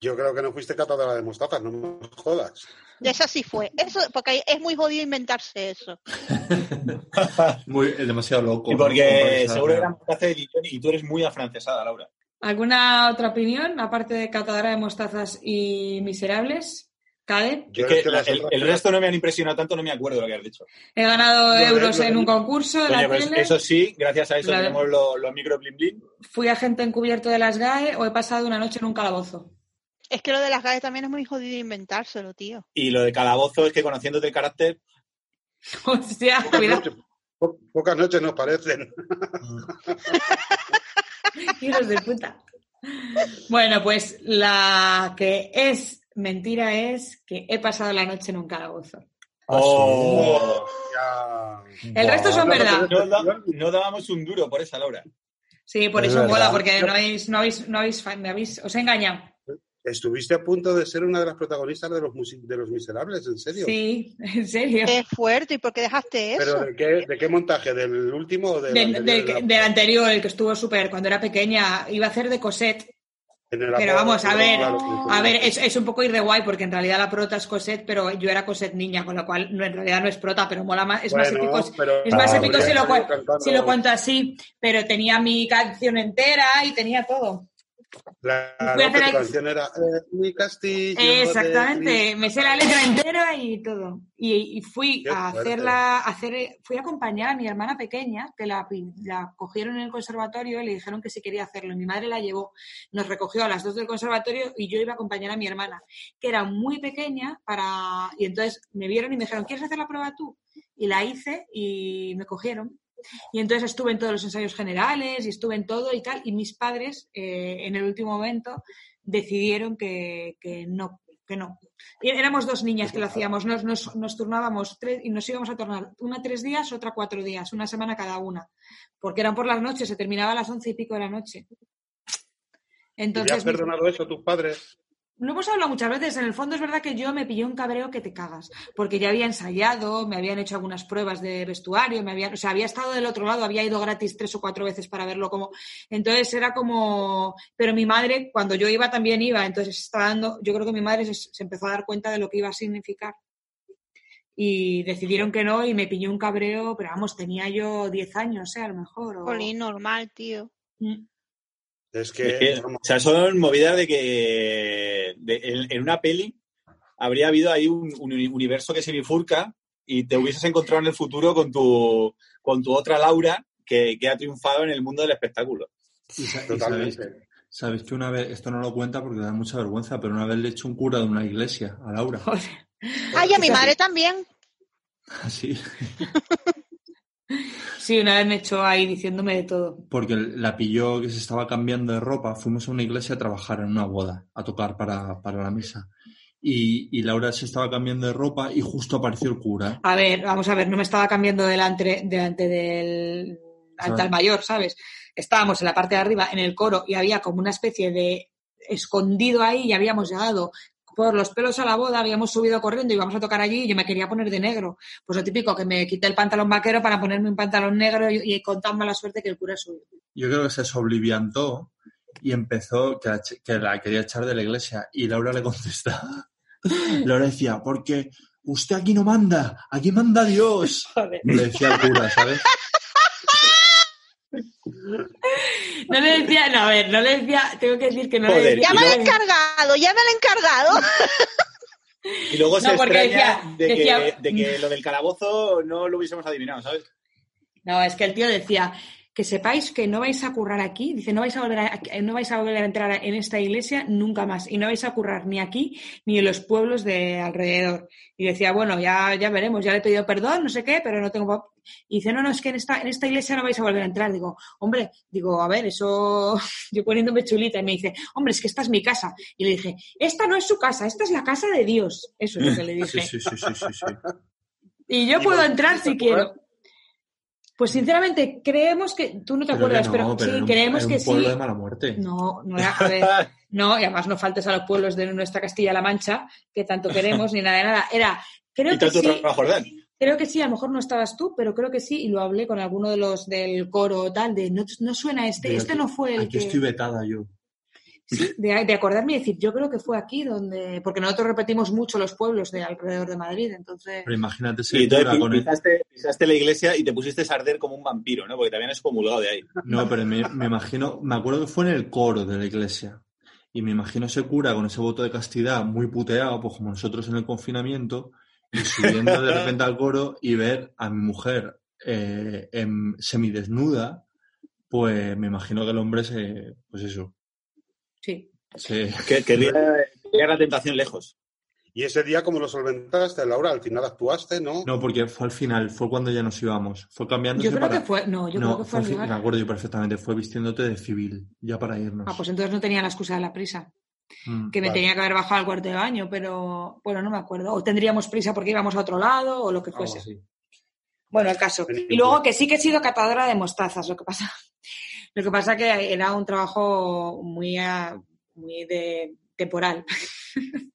Yo creo que no fuiste catadora de mostazas, no me jodas. Esa sí fue. Eso, porque es muy jodido inventarse eso. (laughs) Muy, es demasiado loco. Y ¿no? porque para seguro que mostaza de Dijon y tú eres muy afrancesada, Laura. ¿Alguna otra opinión, aparte de catadora de mostazas y miserables? Cade, Yo Es que es que la- las el, resto no me han impresionado tanto, no me acuerdo lo que has dicho. he ganado euros en un concurso de la pues tele, eso sí, gracias a eso La- tenemos los, los micro blin blin. fui agente encubierto de las GAE o he pasado una noche en un calabozo. Es que lo de las galles también es muy jodido inventárselo, tío. Y lo de calabozo es que conociéndote el carácter, (laughs) Hostia, pocas cuidado, noches- po- pocas noches nos parecen. (laughs) hijos de puta. Bueno, pues la que es mentira es que he pasado la noche en un calabozo. Ah, oh. El resto son no, verdad. no, dábamos un duro por esa, Laura. Sí, por Es eso mola, verdad. porque no habéis, no habéis, no habéis, me habéis, os he engañado. Estuviste a punto de ser una de las protagonistas de los, de los miserables, ¿en serio? Sí, (laughs) en serio. Qué fuerte. ¿Y por qué dejaste eso? ¿Pero de qué, de qué montaje? ¿Del último o del Del, anterior? del del anterior, el que estuvo súper, cuando era pequeña, iba a hacer de Cosette. Pero apodo, vamos, a ver, claro, a ver, es, es un poco ir de guay, porque en realidad la prota es Cosette, pero yo era Cosette niña, con lo cual no, en realidad no es prota, pero mola más, es más épico, pero- es más Ah, épico si habría lo, salido cuen- cantando. si lo cuento así, pero tenía mi canción entera y tenía todo. Claro, Voy a hacer que el- tu canción era eh, Mi castillo. Exactamente, me sé la letra entera y todo. Y, y fui Qué a fuerte. hacerla, a hacer, fui a acompañar a mi hermana pequeña, que la, la cogieron en el conservatorio y le dijeron que si quería hacerlo. Y mi madre la llevó, nos recogió a las dos del conservatorio y yo iba a acompañar a mi hermana, que era muy pequeña para. Y entonces me vieron y me dijeron, ¿quieres hacer la prueba tú? Y la hice y me cogieron. Y entonces estuve en todos los ensayos generales y estuve en todo y tal. Y mis padres, eh, en el último momento, decidieron que, que no, que no. Éramos dos niñas que lo hacíamos, nos, nos, nos turnábamos tres y nos íbamos a turnar una tres días, otra cuatro días, una semana cada una, porque eran por las noches, se terminaba a las once y pico de la noche. ¿Y le Entonces, has perdonado eso a tus padres? Lo hemos hablado muchas veces. En el fondo es verdad que yo me pillé un cabreo que te cagas, porque ya había ensayado, me habían hecho algunas pruebas de vestuario, me habían, o sea, había estado del otro lado, había ido gratis tres o cuatro veces para verlo como. Entonces era como. Pero mi madre, cuando yo iba, también iba. Entonces estaba dando. Yo creo que mi madre se, se empezó a dar cuenta de lo que iba a significar. Y decidieron que no, y me pilló un cabreo, pero vamos, tenía yo 10 años, ¿eh? A lo mejor. o- Jolín, normal, tío. Mm. Es Es que, o sea, son movidas de que de- en, en una peli habría habido ahí un, un universo que se bifurca y te hubieses encontrado en el futuro con tu, con tu otra Laura que, que ha triunfado en el mundo del espectáculo. Y sa- y totalmente. sabéis, sabéis que una vez, esto no lo cuenta porque da mucha vergüenza, pero una vez le he hecho un cura de una iglesia a Laura. Joder. Ay, a mi madre también. (laughs) Así. (laughs) Sí, una vez me echó ahí diciéndome de todo. Porque la pilló que se estaba cambiando de ropa. Fuimos a una iglesia a trabajar en una boda, a tocar para, para la misa. Y, y Laura se estaba cambiando de ropa y justo apareció el cura. A ver, vamos a ver, no me estaba cambiando delante, delante del altar mayor, ¿sabes? Estábamos en la parte de arriba, en el coro, y había como una especie de escondido ahí y habíamos llegado por los pelos a la boda, habíamos subido corriendo y íbamos a tocar allí y yo me quería poner de negro. Pues lo típico, que me quité el pantalón vaquero para ponerme un pantalón negro y, y con tan mala suerte que el cura subió. Yo creo que se sobliviantó y empezó que la, que la quería echar de la iglesia. Y Laura le contestaba. (laughs) Laura decía, porque usted aquí no manda, aquí manda Dios. Joder. Le decía al cura, ¿sabes? No le decía, no, a ver, no le decía, tengo que decir que no le decía. Llama al encargado, llama al encargado. (laughs) Y luego se No, extraña decía- de, decía- que, de que lo del calabozo no lo hubiésemos adivinado, ¿sabes? No, es que el tío decía que sepáis que no vais a currar aquí, dice, no vais a volver a, no vais a volver a entrar en esta iglesia nunca más y no vais a currar ni aquí ni en los pueblos de alrededor. Y decía, bueno, ya, ya veremos, ya le he pedido perdón, no sé qué, pero no tengo... pa-". Y dice, no, no, es que en esta, en esta iglesia no vais a volver a entrar. Digo, hombre, digo, a ver, eso, (laughs) yo poniéndome chulita y me dice, hombre, es que esta es mi casa. Y le dije, esta no es su casa, esta es la casa de Dios. Eso es lo que le (laughs) dije. Sí, sí, sí, sí, sí, sí. Y yo ¿Y puedo entrar si quiero. Pues sinceramente, creemos que. Tú no te Pero acuerdas, no, pero, pero sí, en un- creemos en que un pueblo sí. de mala muerte. No, no era. A ver, no, y además no faltes a los pueblos de nuestra Castilla-La Mancha, que tanto queremos, ni nada de nada. Era. Creo y que tanto sí. Creo que sí, a lo mejor no estabas tú, pero creo que sí, y lo hablé con alguno de los del coro o tal, de no, no suena este, Pero este aquí- no fue el Aquí que. estoy vetada yo. Sí, (laughs) de, de acordarme y decir, yo creo que fue aquí donde. Porque nosotros repetimos mucho los pueblos de alrededor de Madrid, entonces. Pero imagínate Y con el... pisaste, pisaste la iglesia y te pusiste a arder como un vampiro, ¿no? Porque te habían excomulgado de ahí. No, pero me, me imagino, me acuerdo que fue en el coro de la iglesia. Y me imagino ese cura con ese voto de castidad muy puteado, pues como nosotros en el confinamiento, y subiendo de repente al coro y ver a mi mujer eh, en semidesnuda, pues me imagino que el hombre se, pues eso, Sí. Que quería, quería la tentación lejos. Y ese día, ¿cómo lo solventaste, Laura? Al final actuaste, ¿no? No, porque fue al final, fue cuando ya nos íbamos. Fue cambiándose Yo creo para... que fue. No, yo no, creo que fue al al fin- me acuerdo yo perfectamente, fue vistiéndote de civil, ya para irnos. Ah, pues entonces no tenía la excusa de la prisa. Mm. Que me Vale. tenía que haber bajado al cuarto de baño, pero bueno, no me acuerdo. O tendríamos prisa porque íbamos a otro lado o lo que fuese. Bueno, el caso. Y luego que sí que he sido catadora de mostazas, lo que pasa. (laughs) Lo que pasa que era un trabajo muy, ah, muy de temporal. (laughs)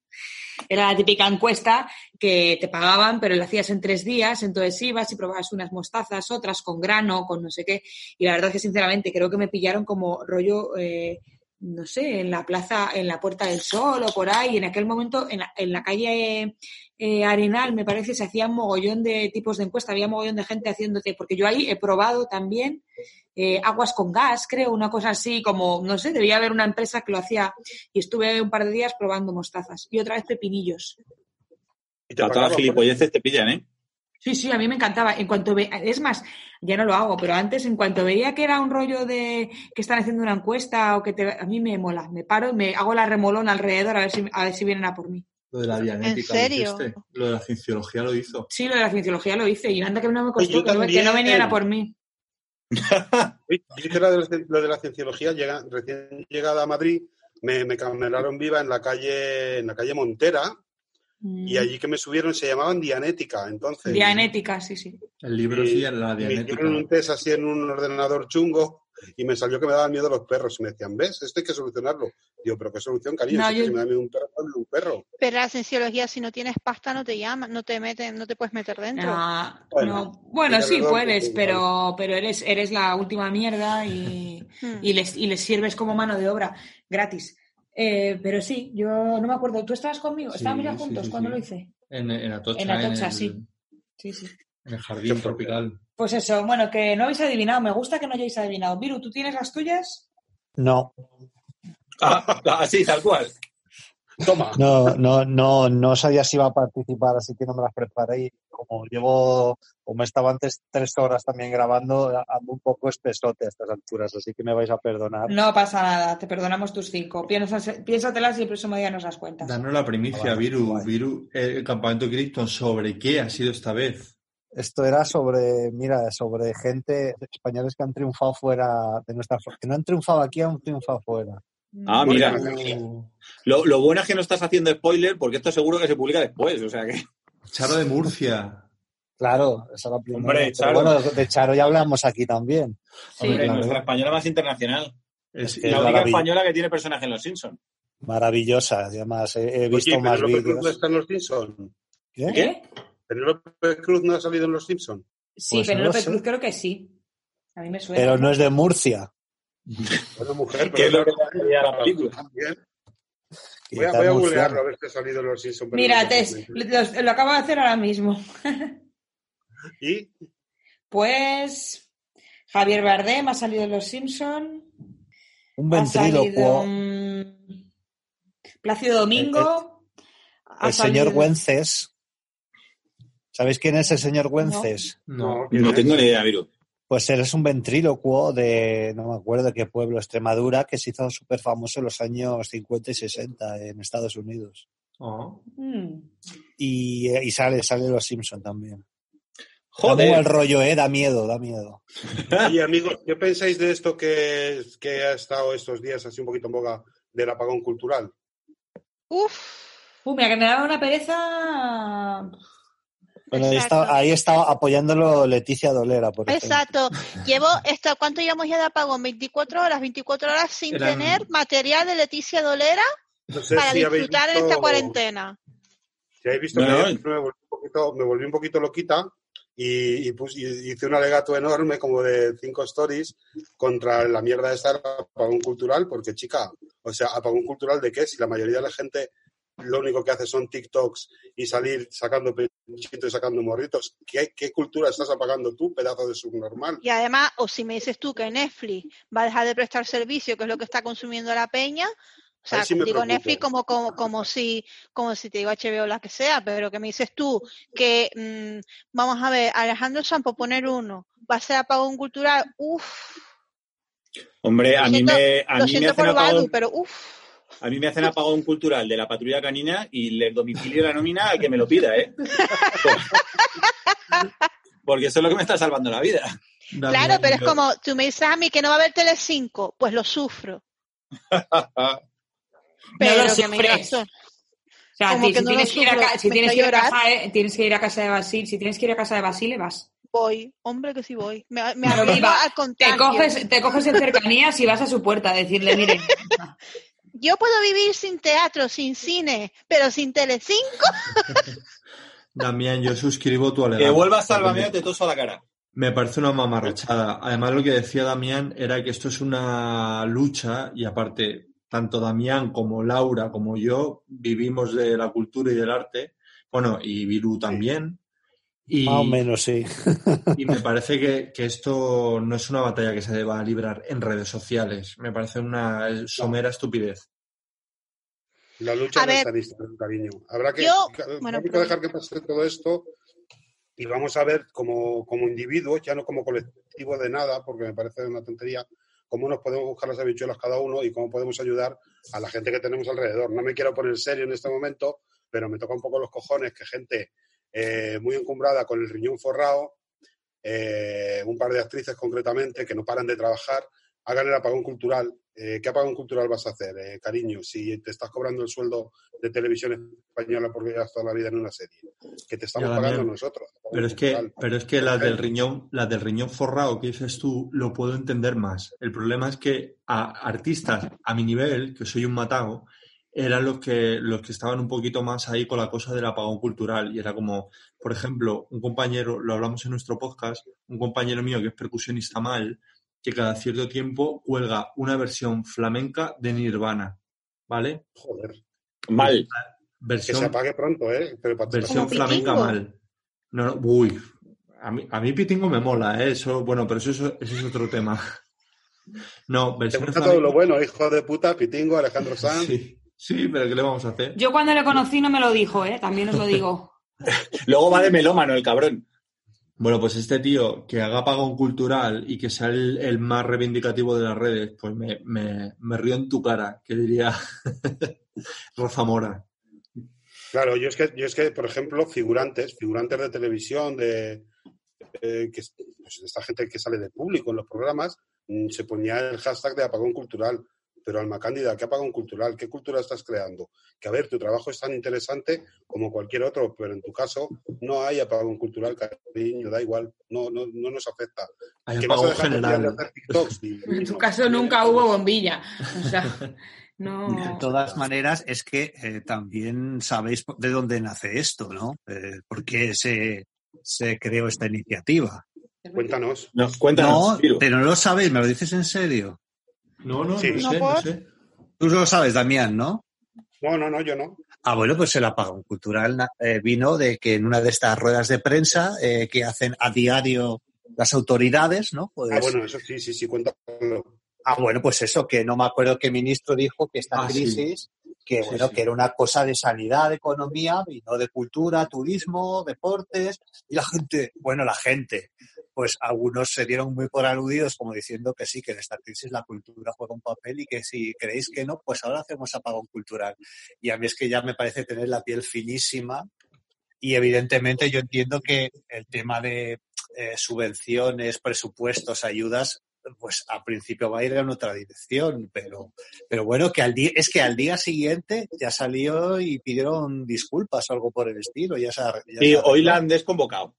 Era la típica encuesta que te pagaban, pero lo hacías en tres días, entonces ibas y probabas unas mostazas, otras con grano, con no sé qué. Y la verdad es que, sinceramente, creo que me pillaron como rollo, eh, no sé, en la plaza, en la Puerta del Sol o por ahí. En aquel momento, en la, en la calle eh, Arenal, me parece, se hacían mogollón de tipos de encuesta, había mogollón de gente haciéndote, porque yo ahí he probado también eh, aguas con gas, creo, una cosa así como, no sé, debía haber una empresa que lo hacía y estuve un par de días probando mostazas y otra vez pepinillos. Y te A todas gilipolleces te pillan, ¿eh? Sí, sí, a mí me encantaba. En cuanto ve, es más, ya no lo hago, pero antes, en cuanto veía que era un rollo de que están haciendo una encuesta o que te, a mí me mola, me paro y me hago la remolón alrededor a ver si, a ver si vienen a por mí. Lo de la dianética. ¿En ¿lo serio? Lo de la cienciología lo hizo. Sí, lo de la cienciología lo hice y anda que no me costó, yo que no, que no también. venían a por mí. (laughs) Yo hice lo de, la- lo de la cienciología, llega- recién llegada a Madrid, me, me camelaron viva en la calle, en la calle Montera, y allí que me subieron se llamaban Dianética, entonces. Dianética, sí, sí. El libro Y- sí era la y me dianética. hicieron un test así en un ordenador chungo y me salió que me daban miedo los perros. Y me decían, ¿ves? Esto hay que solucionarlo. Digo, ¿pero qué solución, cariño? No, Si yo- me da miedo un perro, ponle un perro. Pero la cienciología, si no tienes pasta, no te llaman, no te meten, no te puedes meter dentro. Ah, Bueno, no. bueno, tiene sí puedes, pero, pero eres, eres la última mierda y, (laughs) Hmm. y, les, y les sirves como mano de obra gratis. Eh, pero sí, yo no me acuerdo. ¿Tú estabas conmigo? Sí, ¿Estábamos ya juntos sí, cuando sí. lo hice? En, en Atocha. En Atocha, el- sí. Sí, sí. En el jardín tropical. Pues eso, bueno, que no habéis adivinado. Me gusta que no hayáis adivinado. Viru, ¿tú tienes las tuyas? No, Ah, (laughs) así, tal cual. Toma. no, no, no, no sabía si iba a participar, así que no me las preparé. Y como llevo, como estaba antes tres horas también grabando, ando un poco espesote a estas alturas, así que me vais a perdonar. No pasa nada, te perdonamos tus cinco. Piénsase- Piénsatelas y el próximo día nos las cuentas. Danos la primicia, Vale, Viru. Viru, el campamento Krypton, ¿sobre qué ha sido esta vez? Esto era sobre, mira, sobre gente españoles que han triunfado fuera de nuestra, que no han triunfado aquí, han triunfado fuera. Ah, mira. Lo, lo bueno es que no estás haciendo spoiler porque esto seguro que se publica después. O sea que. Charo de Murcia. Claro, esa es la primera. Hombre, Pero Charo. bueno, de Charo ya hablamos aquí también. Sí. Hombre, claro. nuestra española más internacional. Es- Es la única española que tiene personaje en Los Simpsons. Maravillosa, además he, he visto Oye, más ¿Penélope Cruz no vídeos. está en los Simpsons? ¿Qué? ¿Qué? ¿Penélope Cruz no ha salido en los Simpsons? Sí, Pues no Penélope. Cruz creo que sí. A mí me suena. Pero no es de Murcia. (laughs) Bueno, mujer, Que es lo que pero- le la película. Voy a, voy a googlearlo a ver si ha salido los Simpsons. pero Mira, no Tess, lo, lo acabo de hacer ahora mismo. ¿Y? Pues Javier Bardem ha salido en Los Simpson. Un ventrílocuo. mm, Plácido Domingo. ha El señor salido- Güences. ¿Sabéis quién es el señor Güences? No. ¿quién No es? tengo ni idea, Viru. Pues él es un ventrílocuo de, no me acuerdo de qué pueblo, Extremadura, que se hizo súper famoso en los años 50 y 60 en Estados Unidos. Oh. Mm. Y, eh, y sale, sale los Simpson también. Da Joder. muy mal rollo, ¿eh? Da miedo, da miedo. Oye, amigos, ¿qué pensáis de esto que, que ha estado estos días así un poquito en boga del apagón cultural? Uf, Uh, mira, que me daba una pereza. Bueno, ahí está, ahí apoyándolo Leticia Dolera, por ejemplo. exacto. Llevo, esto, ¿cuánto llevamos ya de apagón? 24 horas, 24 horas sin Eran- tener material de Leticia Dolera No sé para si disfrutar en visto- esta cuarentena. Si habéis visto No, que me, volví un poquito, me volví un poquito loquita y, y pus- y hice un alegato enorme como de cinco stories contra la mierda esta del apagón cultural porque, chica, O sea, apagón cultural de qué? Si la mayoría de la gente lo único que hace son TikToks y salir sacando pechitos y sacando morritos. ¿Qué, ¿Qué cultura estás apagando tú, pedazo de subnormal? Y además, o si me dices tú que Netflix va a dejar de prestar servicio, que es lo que está consumiendo la peña, o sea, sí me digo preocupo. Netflix como, como, como si, como si te digo HBO o la que sea, pero que me dices tú que, mm, vamos a ver, Alejandro Sanz, por poner uno, va a ser apagón cultural, uff, Hombre, a mí me, a lo mí me siento hacen por Badu, pero uff. A mí me hacen apagón cultural de la patrulla canina y les domicilio la nómina al que me lo pida, ¿eh? (laughs) Porque eso es lo que me está salvando la vida. Claro, pero es yo- como, tú me dices a mí que no va a haber Telecinco, pues lo sufro. (laughs) Pero lo que me O sea, que si, no tienes que ir a, sufro, ca- si tienes que ir a casa, eh, tienes que ir a casa de Basil, si tienes que ir a casa de Basile, vas. voy, hombre que sí voy. Me, me Pero arriesgo viva, al Te coges, te coges en cercanías y vas a su puerta a decirle, mire, (laughs) Yo puedo vivir sin teatro, sin cine, pero sin Telecinco. (laughs) Damián, yo suscribo tu alegato. Que vuelvas Porque Sálvame me- o te toso a la cara. Me parece una mamarrachada. Además, lo que decía Damián era que esto es una lucha y aparte, tanto Damián como Laura como yo vivimos de la cultura y del arte. Bueno, y Viru también. Y, Más o menos, sí. (laughs) y me parece que, que esto no es una batalla que se deba librar en redes sociales. Me parece una somera estupidez. La lucha A no ver, está lista, cariño. Habrá que, yo- que- bueno, dejar que pase todo esto y vamos a ver como, como individuos, ya no como colectivo de nada, porque me parece una tontería, cómo nos podemos buscar las habichuelas cada uno y cómo podemos ayudar a la gente que tenemos alrededor. No me quiero poner serio en este momento, pero me toca un poco los cojones que gente eh, muy encumbrada con el riñón forrado, eh, un par de actrices concretamente que no paran de trabajar, hagan el apagón cultural. Eh, ¿Qué apagón cultural vas a hacer, eh, cariño? Si te estás cobrando el sueldo de televisión española porque llevas toda la vida en una serie, que te estamos pagando nosotros. Pero es que, pero es que las del riñón, las del riñón forrado que dices tú, lo puedo entender más. El problema es que a artistas a mi nivel, que soy un matago, eran los que, los que estaban un poquito más ahí con la cosa del apagón cultural. Y era como, por ejemplo, un compañero, lo hablamos en nuestro podcast, un compañero mío que es percusionista mal, que cada cierto tiempo cuelga una versión flamenca de Nirvana. ¿Vale? Joder, Mal. que se apague pronto, ¿eh? Pero para Versión flamenca Pitingo. mal. No, no, uy. A mí, a mí Pitingo me mola, ¿eh? Eso, bueno, pero eso, eso, eso es otro tema. (laughs) No, Te versión gusta todo lo bueno, hijo de puta, Pitingo, Alejandro Sanz. Sí, sí, pero ¿qué le vamos a hacer? yo cuando le conocí no me lo dijo, ¿eh? También os lo digo. (laughs) (laughs) Luego va de melómano el cabrón. Bueno, pues este tío que haga pagón cultural y que sea el, más reivindicativo de las redes, pues me río en tu cara, que diría (laughs) Rafa Mora. Claro, yo es que, yo es que, por ejemplo, figurantes, figurantes de televisión, de eh, que, pues, esta gente que sale de público en los programas, mm, se ponía el hashtag de apagón cultural. Pero Alma Cándida, ¿qué apagón cultural? ¿Qué cultura estás creando? Que a ver, tu trabajo es tan interesante como cualquier otro, pero en tu caso no hay apagón cultural, cariño, da igual, no, no, no nos afecta. Hay ¿Que vas a apagón dejar de general. hacer TikToks? Ni- (laughs) En no. caso nunca hubo bombilla. O sea, no. De todas maneras, es que eh, también sabéis de dónde nace esto, ¿no? Eh, ¿Por qué se, se creó esta iniciativa? Cuéntanos. No, cuéntanos, No, pero no lo sabéis, ¿me lo dices en serio? No, no, Sí. no ¿No sé, no sé. Tú lo sabes, Damián, ¿no? No, no, no, yo no. Ah, bueno, pues el apagón cultural eh, vino de que en una de estas ruedas de prensa eh, que hacen a diario las autoridades, ¿no? Pues, Ah, bueno, eso sí, sí, sí, cuéntalo. Ah, bueno, pues eso, que no me acuerdo qué ministro dijo que esta Ah, sí. crisis, que Sí, bueno, sí. que era una cosa de sanidad, de economía, y no de cultura, turismo, deportes, y la gente, bueno, la gente, pues algunos se dieron muy por aludidos como diciendo que sí, que en esta crisis la cultura juega un papel y que si creéis que no, pues ahora hacemos apagón cultural. Y a mí es que ya me parece tener la piel finísima y evidentemente yo entiendo que el tema de eh, subvenciones, presupuestos, ayudas, pues al principio va a ir en otra dirección, pero, pero bueno, que al día, es que al día siguiente ya salió y pidieron disculpas o algo por el estilo. Ya se, ha- ya Sí, se ha hoy la han desconvocado.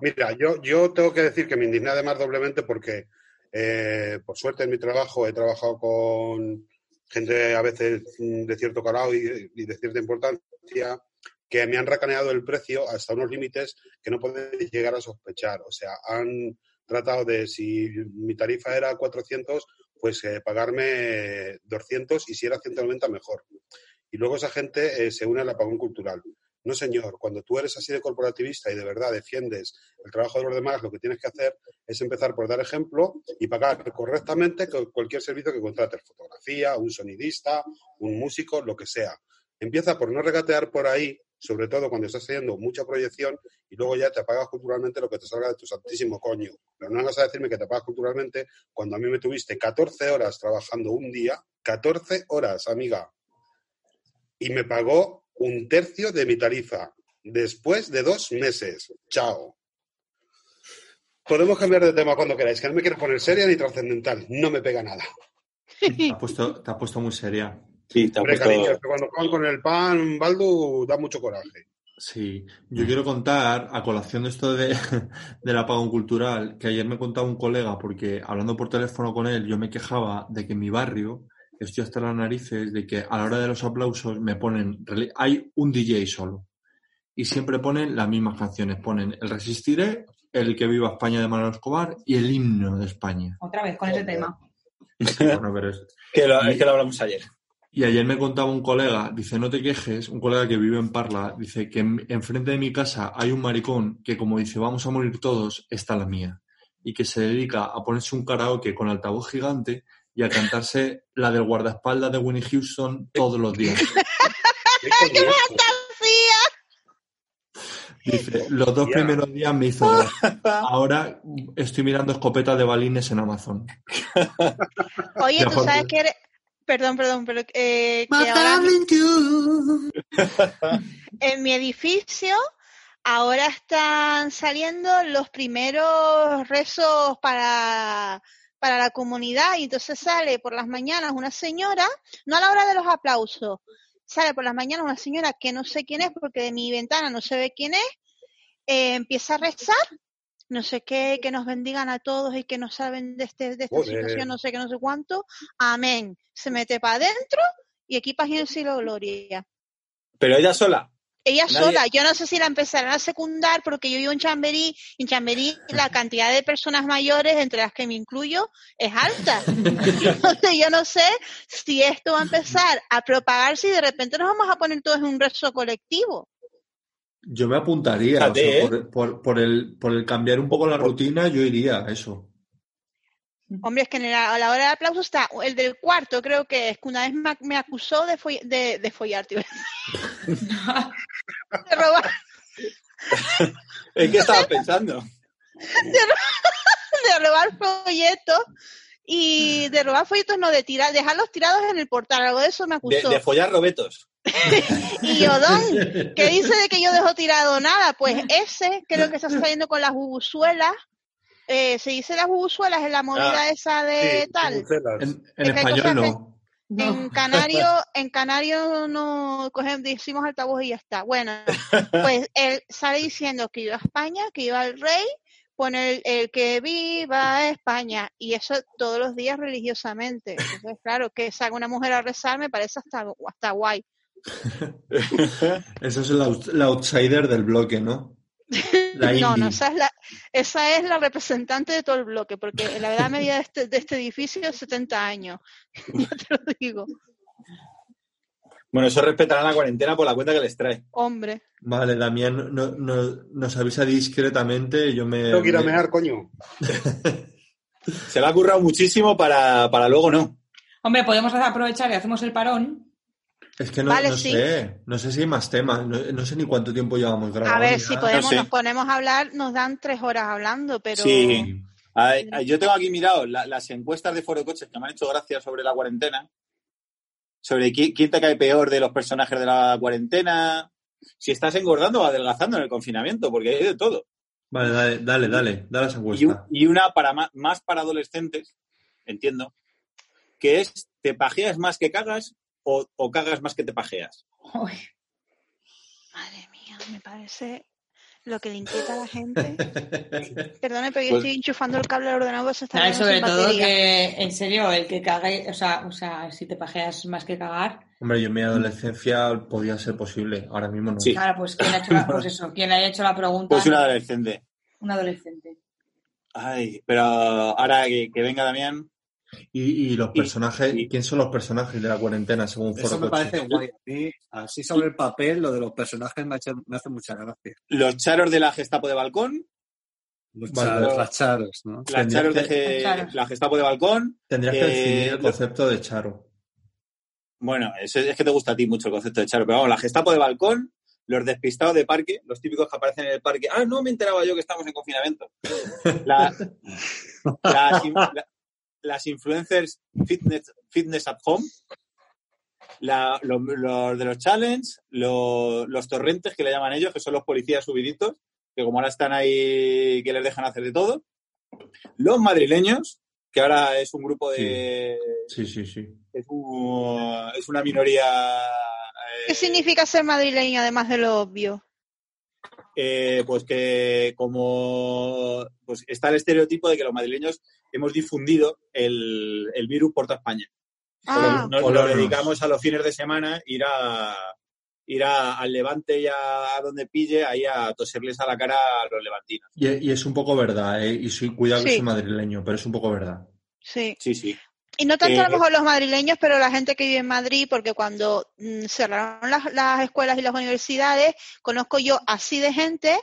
Mira, yo, yo tengo que decir que me indigné además doblemente porque, eh, por suerte en mi trabajo he trabajado con gente a veces mm, de cierto calado y, de cierta importancia que me han racaneado el precio hasta unos límites que no podéis llegar a sospechar. O sea, han tratado de, si mi tarifa era 400, pues eh, pagarme 200 y si era 190 mejor. Y luego esa gente eh, se une al apagón cultural. No, señor, cuando tú eres así de corporativista y de verdad defiendes el trabajo de los demás, lo que tienes que hacer es empezar por dar ejemplo y pagar correctamente cu- cualquier servicio que contrates, fotografía, un sonidista, un músico, lo que sea. Empieza por no regatear por ahí, sobre todo cuando estás haciendo mucha proyección y luego ya te apagas culturalmente lo que te salga de tu santísimo coño. Pero no vas a decirme que te apagas culturalmente cuando a mí me tuviste 14 horas trabajando un día, 14 horas, amiga, y me pagó un tercio de mi tarifa después de dos meses. Chao. Podemos cambiar de tema cuando queráis, que no me quiero poner seria ni trascendental. No me pega nada. Te has puesto, te has puesto muy seria. Sí, te ha Hombre, puesto- cariño, es que cuando juegan con el pan, Baldu, da mucho coraje. Sí, yo quiero contar, a colación de esto de, (laughs) del apagón cultural, que ayer me contaba un colega, porque hablando por teléfono con él, yo me quejaba de que en mi barrio estoy hasta las narices de que a la hora de los aplausos me ponen, hay un DJ solo, y siempre ponen las mismas canciones, ponen El Resistiré, El que viva España de Manuel Escobar y el himno de España. Otra vez con ese tema. Bueno, pero es- (laughs) que lo, es que lo hablamos ayer. Y ayer me contaba un colega, dice, no te quejes, un colega que vive en Parla, dice que en- enfrente de mi casa hay un maricón que como dice, vamos a morir todos, está la mía. Y que se dedica a ponerse un karaoke con altavoz gigante y a cantarse la del guardaespaldas de Winnie Houston todos los días. (laughs) ¿Qué? Dice, los dos primeros días me hizo gracia. (laughs) Ahora estoy mirando escopetas de balines en Amazon. (laughs) Oye, Ya, tú sabes que eres... Perdón, perdón, pero eh, que ahora en mi edificio ahora están saliendo los primeros rezos para, para la comunidad y entonces sale por las mañanas una señora, no a la hora de los aplausos, sale por las mañanas una señora que no sé quién es porque de mi ventana no se ve quién es, eh, empieza a rezar, no sé qué, que nos bendigan a todos y que nos salven de, este, de esta Joder. situación, no sé qué, no sé cuánto, amén. Se mete para adentro y equipas en el cielo gloria. Pero ella sola. Ella Nadie- sola, yo no sé si la empezarán a secundar porque yo vivo en Chamberí, y en Chamberí la cantidad de personas mayores, entre las que me incluyo, es alta. (laughs) Entonces yo no sé si esto va a empezar a propagarse y de repente nos vamos a poner todos en un rezo colectivo. Yo me apuntaría, o sea, ¿eh? por, por- por el, por el cambiar un poco la rutina, yo iría a eso. Hombre, es que en la- a la hora del aplauso está el del cuarto, creo que es que una vez me, me acusó de, foll- de, de follar, tío. (laughs) de robar, ¿En qué estabas pensando? (laughs) de robar folletos y de robar folletos no de tirar, dejarlos tirados en el portal, algo de eso me De, acusó. de follar robetos. (laughs) Y Odón, que dice de que yo dejo tirado nada, pues ese creo que está saliendo con las bubuzuelas. Eh, se dice las bubuzuelas en la movida Ah, esa de Sí, tal. En, español no. En canario, en canario no cogemos, decimos altavoz y ya está. Bueno, (laughs) pues él sale diciendo que iba a España, que iba al rey, pone el, el que viva España, y eso todos los días religiosamente. Entonces, claro, que salga una mujer a rezar me parece hasta, hasta guay. (laughs) Eso es el, out- la outsider del bloque, ¿no? (laughs) La No, no, esa es la, esa es la representante de todo el bloque, porque la edad media de este, de este edificio es 70 años. (laughs) Ya te lo digo, Bueno, eso respetará la cuarentena por la cuenta que les trae. hombre. Vale, Damián no- no- nos avisa discretamente, yo me... Tengo que ir a me- mear, coño. (laughs) Se le ha currado muchísimo para, para luego no. Hombre, podemos aprovechar y hacemos el parón. Es que no, Vale, no sí. sé, no sé si hay más temas, no, no sé ni cuánto tiempo llevamos grabando. A ver, si nada. podemos, No sé. nos ponemos a hablar, nos dan tres horas hablando, pero Sí. Yo tengo aquí mirado la- las encuestas de Foro Coches que me han hecho gracia sobre la cuarentena. Sobre qui- quién te cae peor de los personajes de la cuarentena. Si estás engordando o adelgazando en el confinamiento, porque hay de todo. Vale, dale, dale, dale, dale esa Y, encuesta. y una para ma- más para adolescentes, entiendo, que es ¿te pajeas más que cagas o, o cagas más que te pajeas? Uy, madre mía, me parece lo que le inquieta a la gente. (laughs) Perdone, pero yo Pues- estoy enchufando el cable al ordenador, se está quedando sobre sin todo batería. que, en serio, el que cague, o sea, o sea, si te pajeas más que cagar, Hombre, yo en mi adolescencia podía ser posible, ahora mismo no. Sí. claro, pues quién ha hecho la, (laughs) pues eso, quién le haya hecho la pregunta, Pues una adolescente. un adolescente. Ay, pero ahora que, que venga Damián. Y, y los personajes, y- ¿quién son los personajes de la cuarentena según Eso Foro me Coche? parece guay. A mí, así sobre el papel, lo de los personajes me, ha hecho- me hace mucha gracia. Los charos de la Gestapo de Balcón, Los charos, las charos, ¿no? las charos de que- charos. la Gestapo de Balcón. Tendrías que Eh, definir el lo- concepto de Charo. Bueno, eso es, es que te gusta a ti mucho el concepto de charo, pero vamos, la Gestapo de Balcón, los despistados de parque, los típicos que aparecen en el parque. Ah, no me enteraba yo que estamos en confinamiento. (laughs) La- las influencers fitness, fitness at home, la- lo- los de los challenge, lo- los torrentes que le llaman ellos, que son los policías subiditos, que como ahora están ahí, que les dejan hacer de todo. Los madrileños, que ahora es un grupo de... Sí, sí, sí. Es, un- es una minoría... eh, ¿Qué significa ser madrileño además de lo obvio? Eh, pues que como pues está el estereotipo de que los madrileños hemos difundido el, el virus por toda España. Ah, Nos, nos lo dedicamos a los fines de semana ir a ir a- al Levante y a, donde pille ahí a toserles a la cara a los levantinos. Y, y es un poco verdad, ¿eh? Y soy, cuidado que Sí. soy madrileño, pero es un poco verdad. sí. Sí, sí. Y no tanto a Eh, lo mejor los madrileños, pero la gente que vive en Madrid, porque cuando mm, cerraron las, las escuelas y las universidades, conozco yo así de gente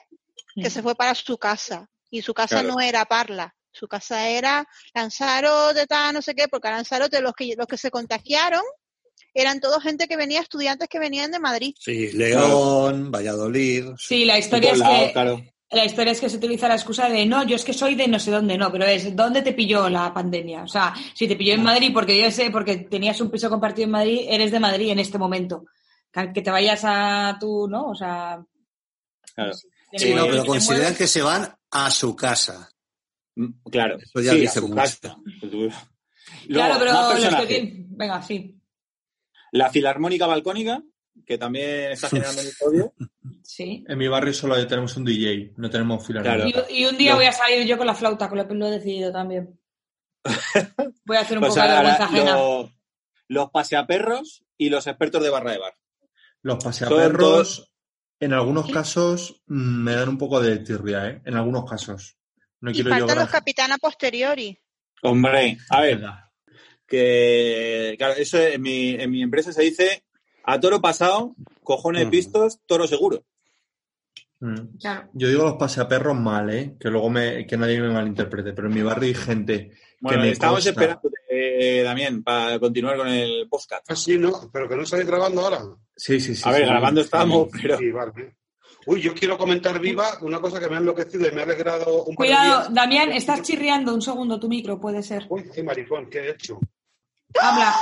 que se fue para su casa. Y su casa Claro. no era Parla, su casa era Lanzarote, tal, no sé qué, porque a Lanzarote los que, los que se contagiaron eran todos gente que venía, estudiantes que venían de Madrid. Sí, León, Valladolid. Sí, la historia es que claro. La historia es que se utiliza la excusa de no, yo es que soy de no sé dónde, no, pero es dónde te pilló la pandemia. O sea, si te pilló en Madrid porque yo sé, porque tenías un piso compartido en Madrid, eres de Madrid en este momento. Que te vayas a tu, ¿no? O sea. Claro. Sí, no, pero consideran mueves. que se van a su casa. Mm, Claro. Eso ya Sí, dice mucho. casa. Luego, Claro, pero los que tienen. Venga, sí. La filarmónica balcónica, que también está generando mucho odio. (laughs) Sí. En mi barrio solo tenemos un DJ, no tenemos filarmónica. Claro. Y, y un día No. voy a salir yo con la flauta, con lo que lo he decidido también. (laughs) Voy a hacer un Pues poco de ahora vergüenza ajena. lo- los paseaperros y los expertos de barra de bar. Los paseaperros, todos- en algunos casos, me dan un poco de tirria, ¿eh? En algunos casos. No Y quiero yo faltan los capitana posteriori. Hombre, a ver, que claro, eso en mi, en mi empresa se dice a toro pasado, cojones Ujú. pistos, toro seguro. Mm. Claro. Yo digo los paseaperros mal, ¿eh? Que luego me, que nadie me malinterprete, pero en mi barrio hay gente Bueno, me estamos esperando, eh, Damián, para continuar con el podcast. Ah, sí, ¿no? Pero que no estáis grabando ahora. Sí, sí, sí. a ver, sí. grabando estamos, pero Sí, vale. Uy, yo quiero comentar viva una cosa que me ha enloquecido y me ha alegrado un par de Cuidado, días. Damián, estás chirriando un segundo tu micro, puede ser. Uy, qué maricón, ¿qué he hecho? Habla.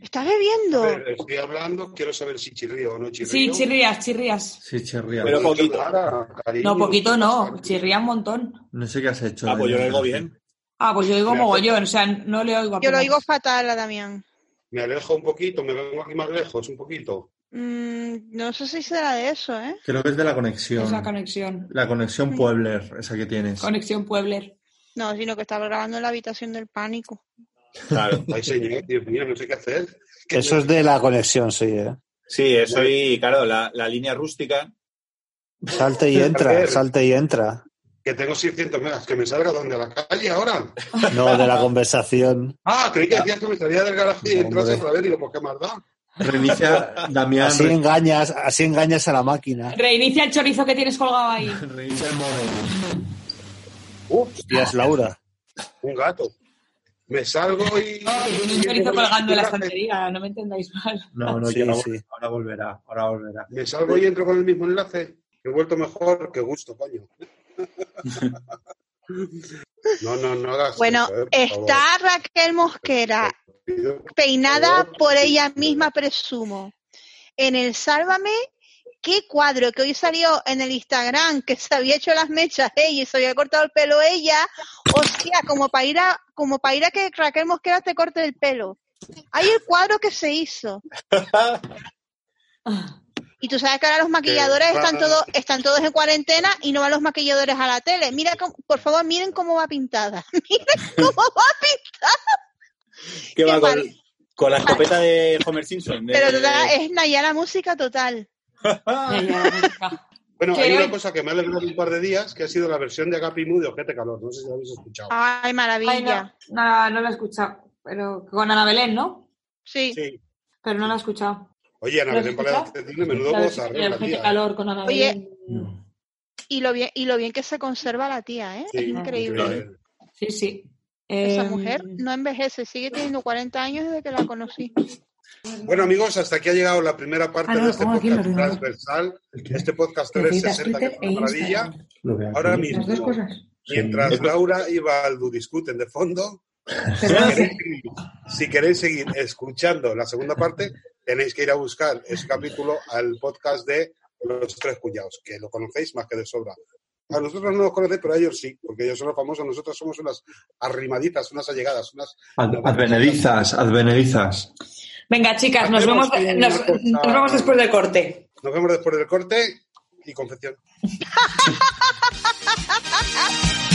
¿Estás A bebiendo? ver, estoy hablando, quiero saber si chirrío o no chirrío. Sí, chirrías, chirrías. Sí, chirría. Pero poquito. cariño. No, poquito no, chirría un montón. No sé qué has hecho. ah, pues yo lo oigo bien. Ah, pues yo oigo mogollón, o sea, no le oigo Yo lo oigo fatal a Damián. Me alejo un poquito, me vengo aquí más lejos, un poquito. Mm, no sé si será de eso, ¿eh? Creo que es de la conexión. Esa conexión. La conexión Puebler, esa que tienes. Conexión Puebler. No, sino que estaba grabando en la habitación del pánico. Claro. (laughs) Ay, señor, Dios mío, no sé qué hacer. Eso es de la conexión, sí, ¿eh? Sí, eso y claro, la, la línea rústica. Salte y (laughs) entra, salte y entra. Que tengo 600 megas, que me salga donde a la calle ahora. (laughs) No, de la conversación. Ah, creí que decías que me salía del garaje y No, entrase otra vez. Digo, ¿por qué más da? Reinicia, Damián, Así engañas, así engañas a la máquina. Reinicia el chorizo que tienes colgado ahí. reinicia el móvil. Hostia, es Laura. Un gato. Me salgo y... (laughs) Tiene un chorizo colgando en la estantería, no me entendáis mal. No, no, Sí, que ahora, sí. ahora volverá, ahora volverá. Me salgo y entro con el mismo enlace. He vuelto mejor, qué gusto, coño. (laughs) No, no, no hagas Bueno, eso, eh, está Raquel Mosquera, peinada por ella misma, presumo. En el Sálvame, qué cuadro que hoy salió en el Instagram, que se había hecho las mechas ella y se había cortado el pelo ella. Hostia, como para ir a, como para ir a que Raquel Mosquera te corte el pelo. Hay el cuadro que se hizo. Y tú sabes que ahora los maquilladores están todos, están todos en cuarentena y no van los maquilladores a la tele. Mira, cómo- por favor, miren cómo va pintada. (laughs) miren cómo va pintada. Que va Qué con, la escopeta de Homer Simpson. de- Pero total, es Nayara música total. (laughs) Bueno, ¿Qué? hay una cosa que me ha alegrado un par de días, que ha sido la versión de Agapi Mu de Ojete Calor. No sé si lo habéis escuchado. Ay, Ay, maravilla. no, no, no lo he escuchado. pero con Ana Belén, ¿no? Sí. Sí. Pero no la he escuchado. Oye, Ana ¿Lo has Belén menudo La la calor con Ana Oye. Y lo bien, y lo bien que se conserva la tía, ¿eh? Sí, es increíble. Sí, sí. Esa Eh, mujer no envejece, sigue teniendo 40 años desde que la conocí. Bueno, amigos, hasta aquí ha llegado la primera parte Ah, no, de este en podcast transversal, este podcast Necesitas 360, que es Twitter e una maravilla. Ahora mismo, Las dos cosas. mientras Sí. Laura y Baldu discuten de fondo, si queréis, seguir, si queréis seguir escuchando la segunda parte, tenéis que ir a buscar ese capítulo al podcast de Los Tres Cuñados, que lo conocéis más que de sobra. A nosotros no nos conocéis, pero a ellos sí, porque ellos son los famosos. Nosotros somos unas arrimaditas, unas allegadas, unas... Ad- Advenedizas, advenedizas. Venga, chicas, nos vemos, nos vemos después del corte. Nos vemos después del corte y confección. (laughs)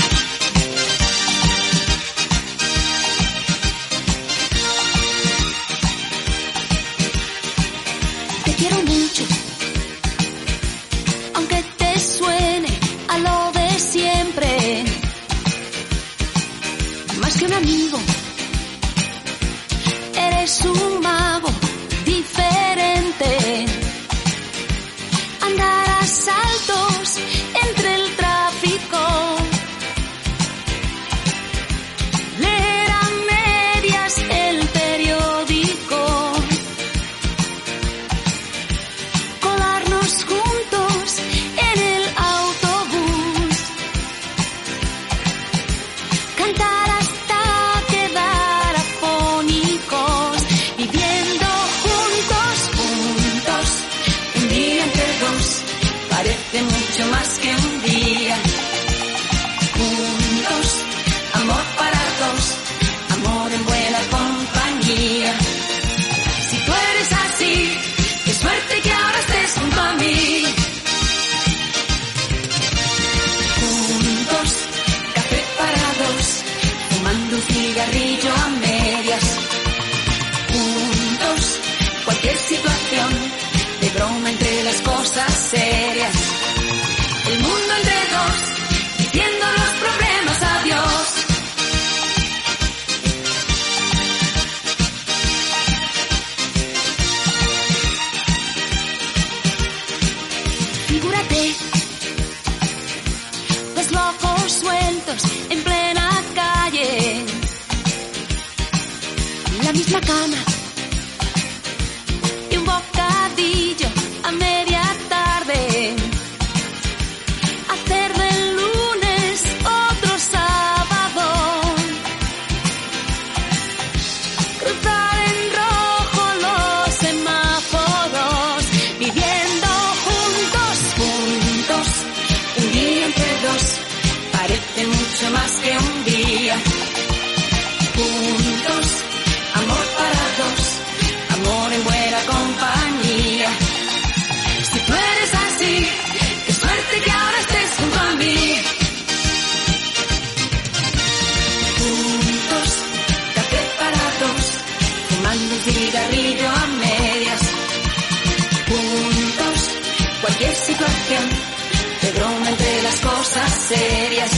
Y un bocadillo a media tarde. Hacer del lunes otro sábado. Cruzar en rojo los semáforos, viviendo juntos, juntos, un día entre dos, parece mucho más Juntos,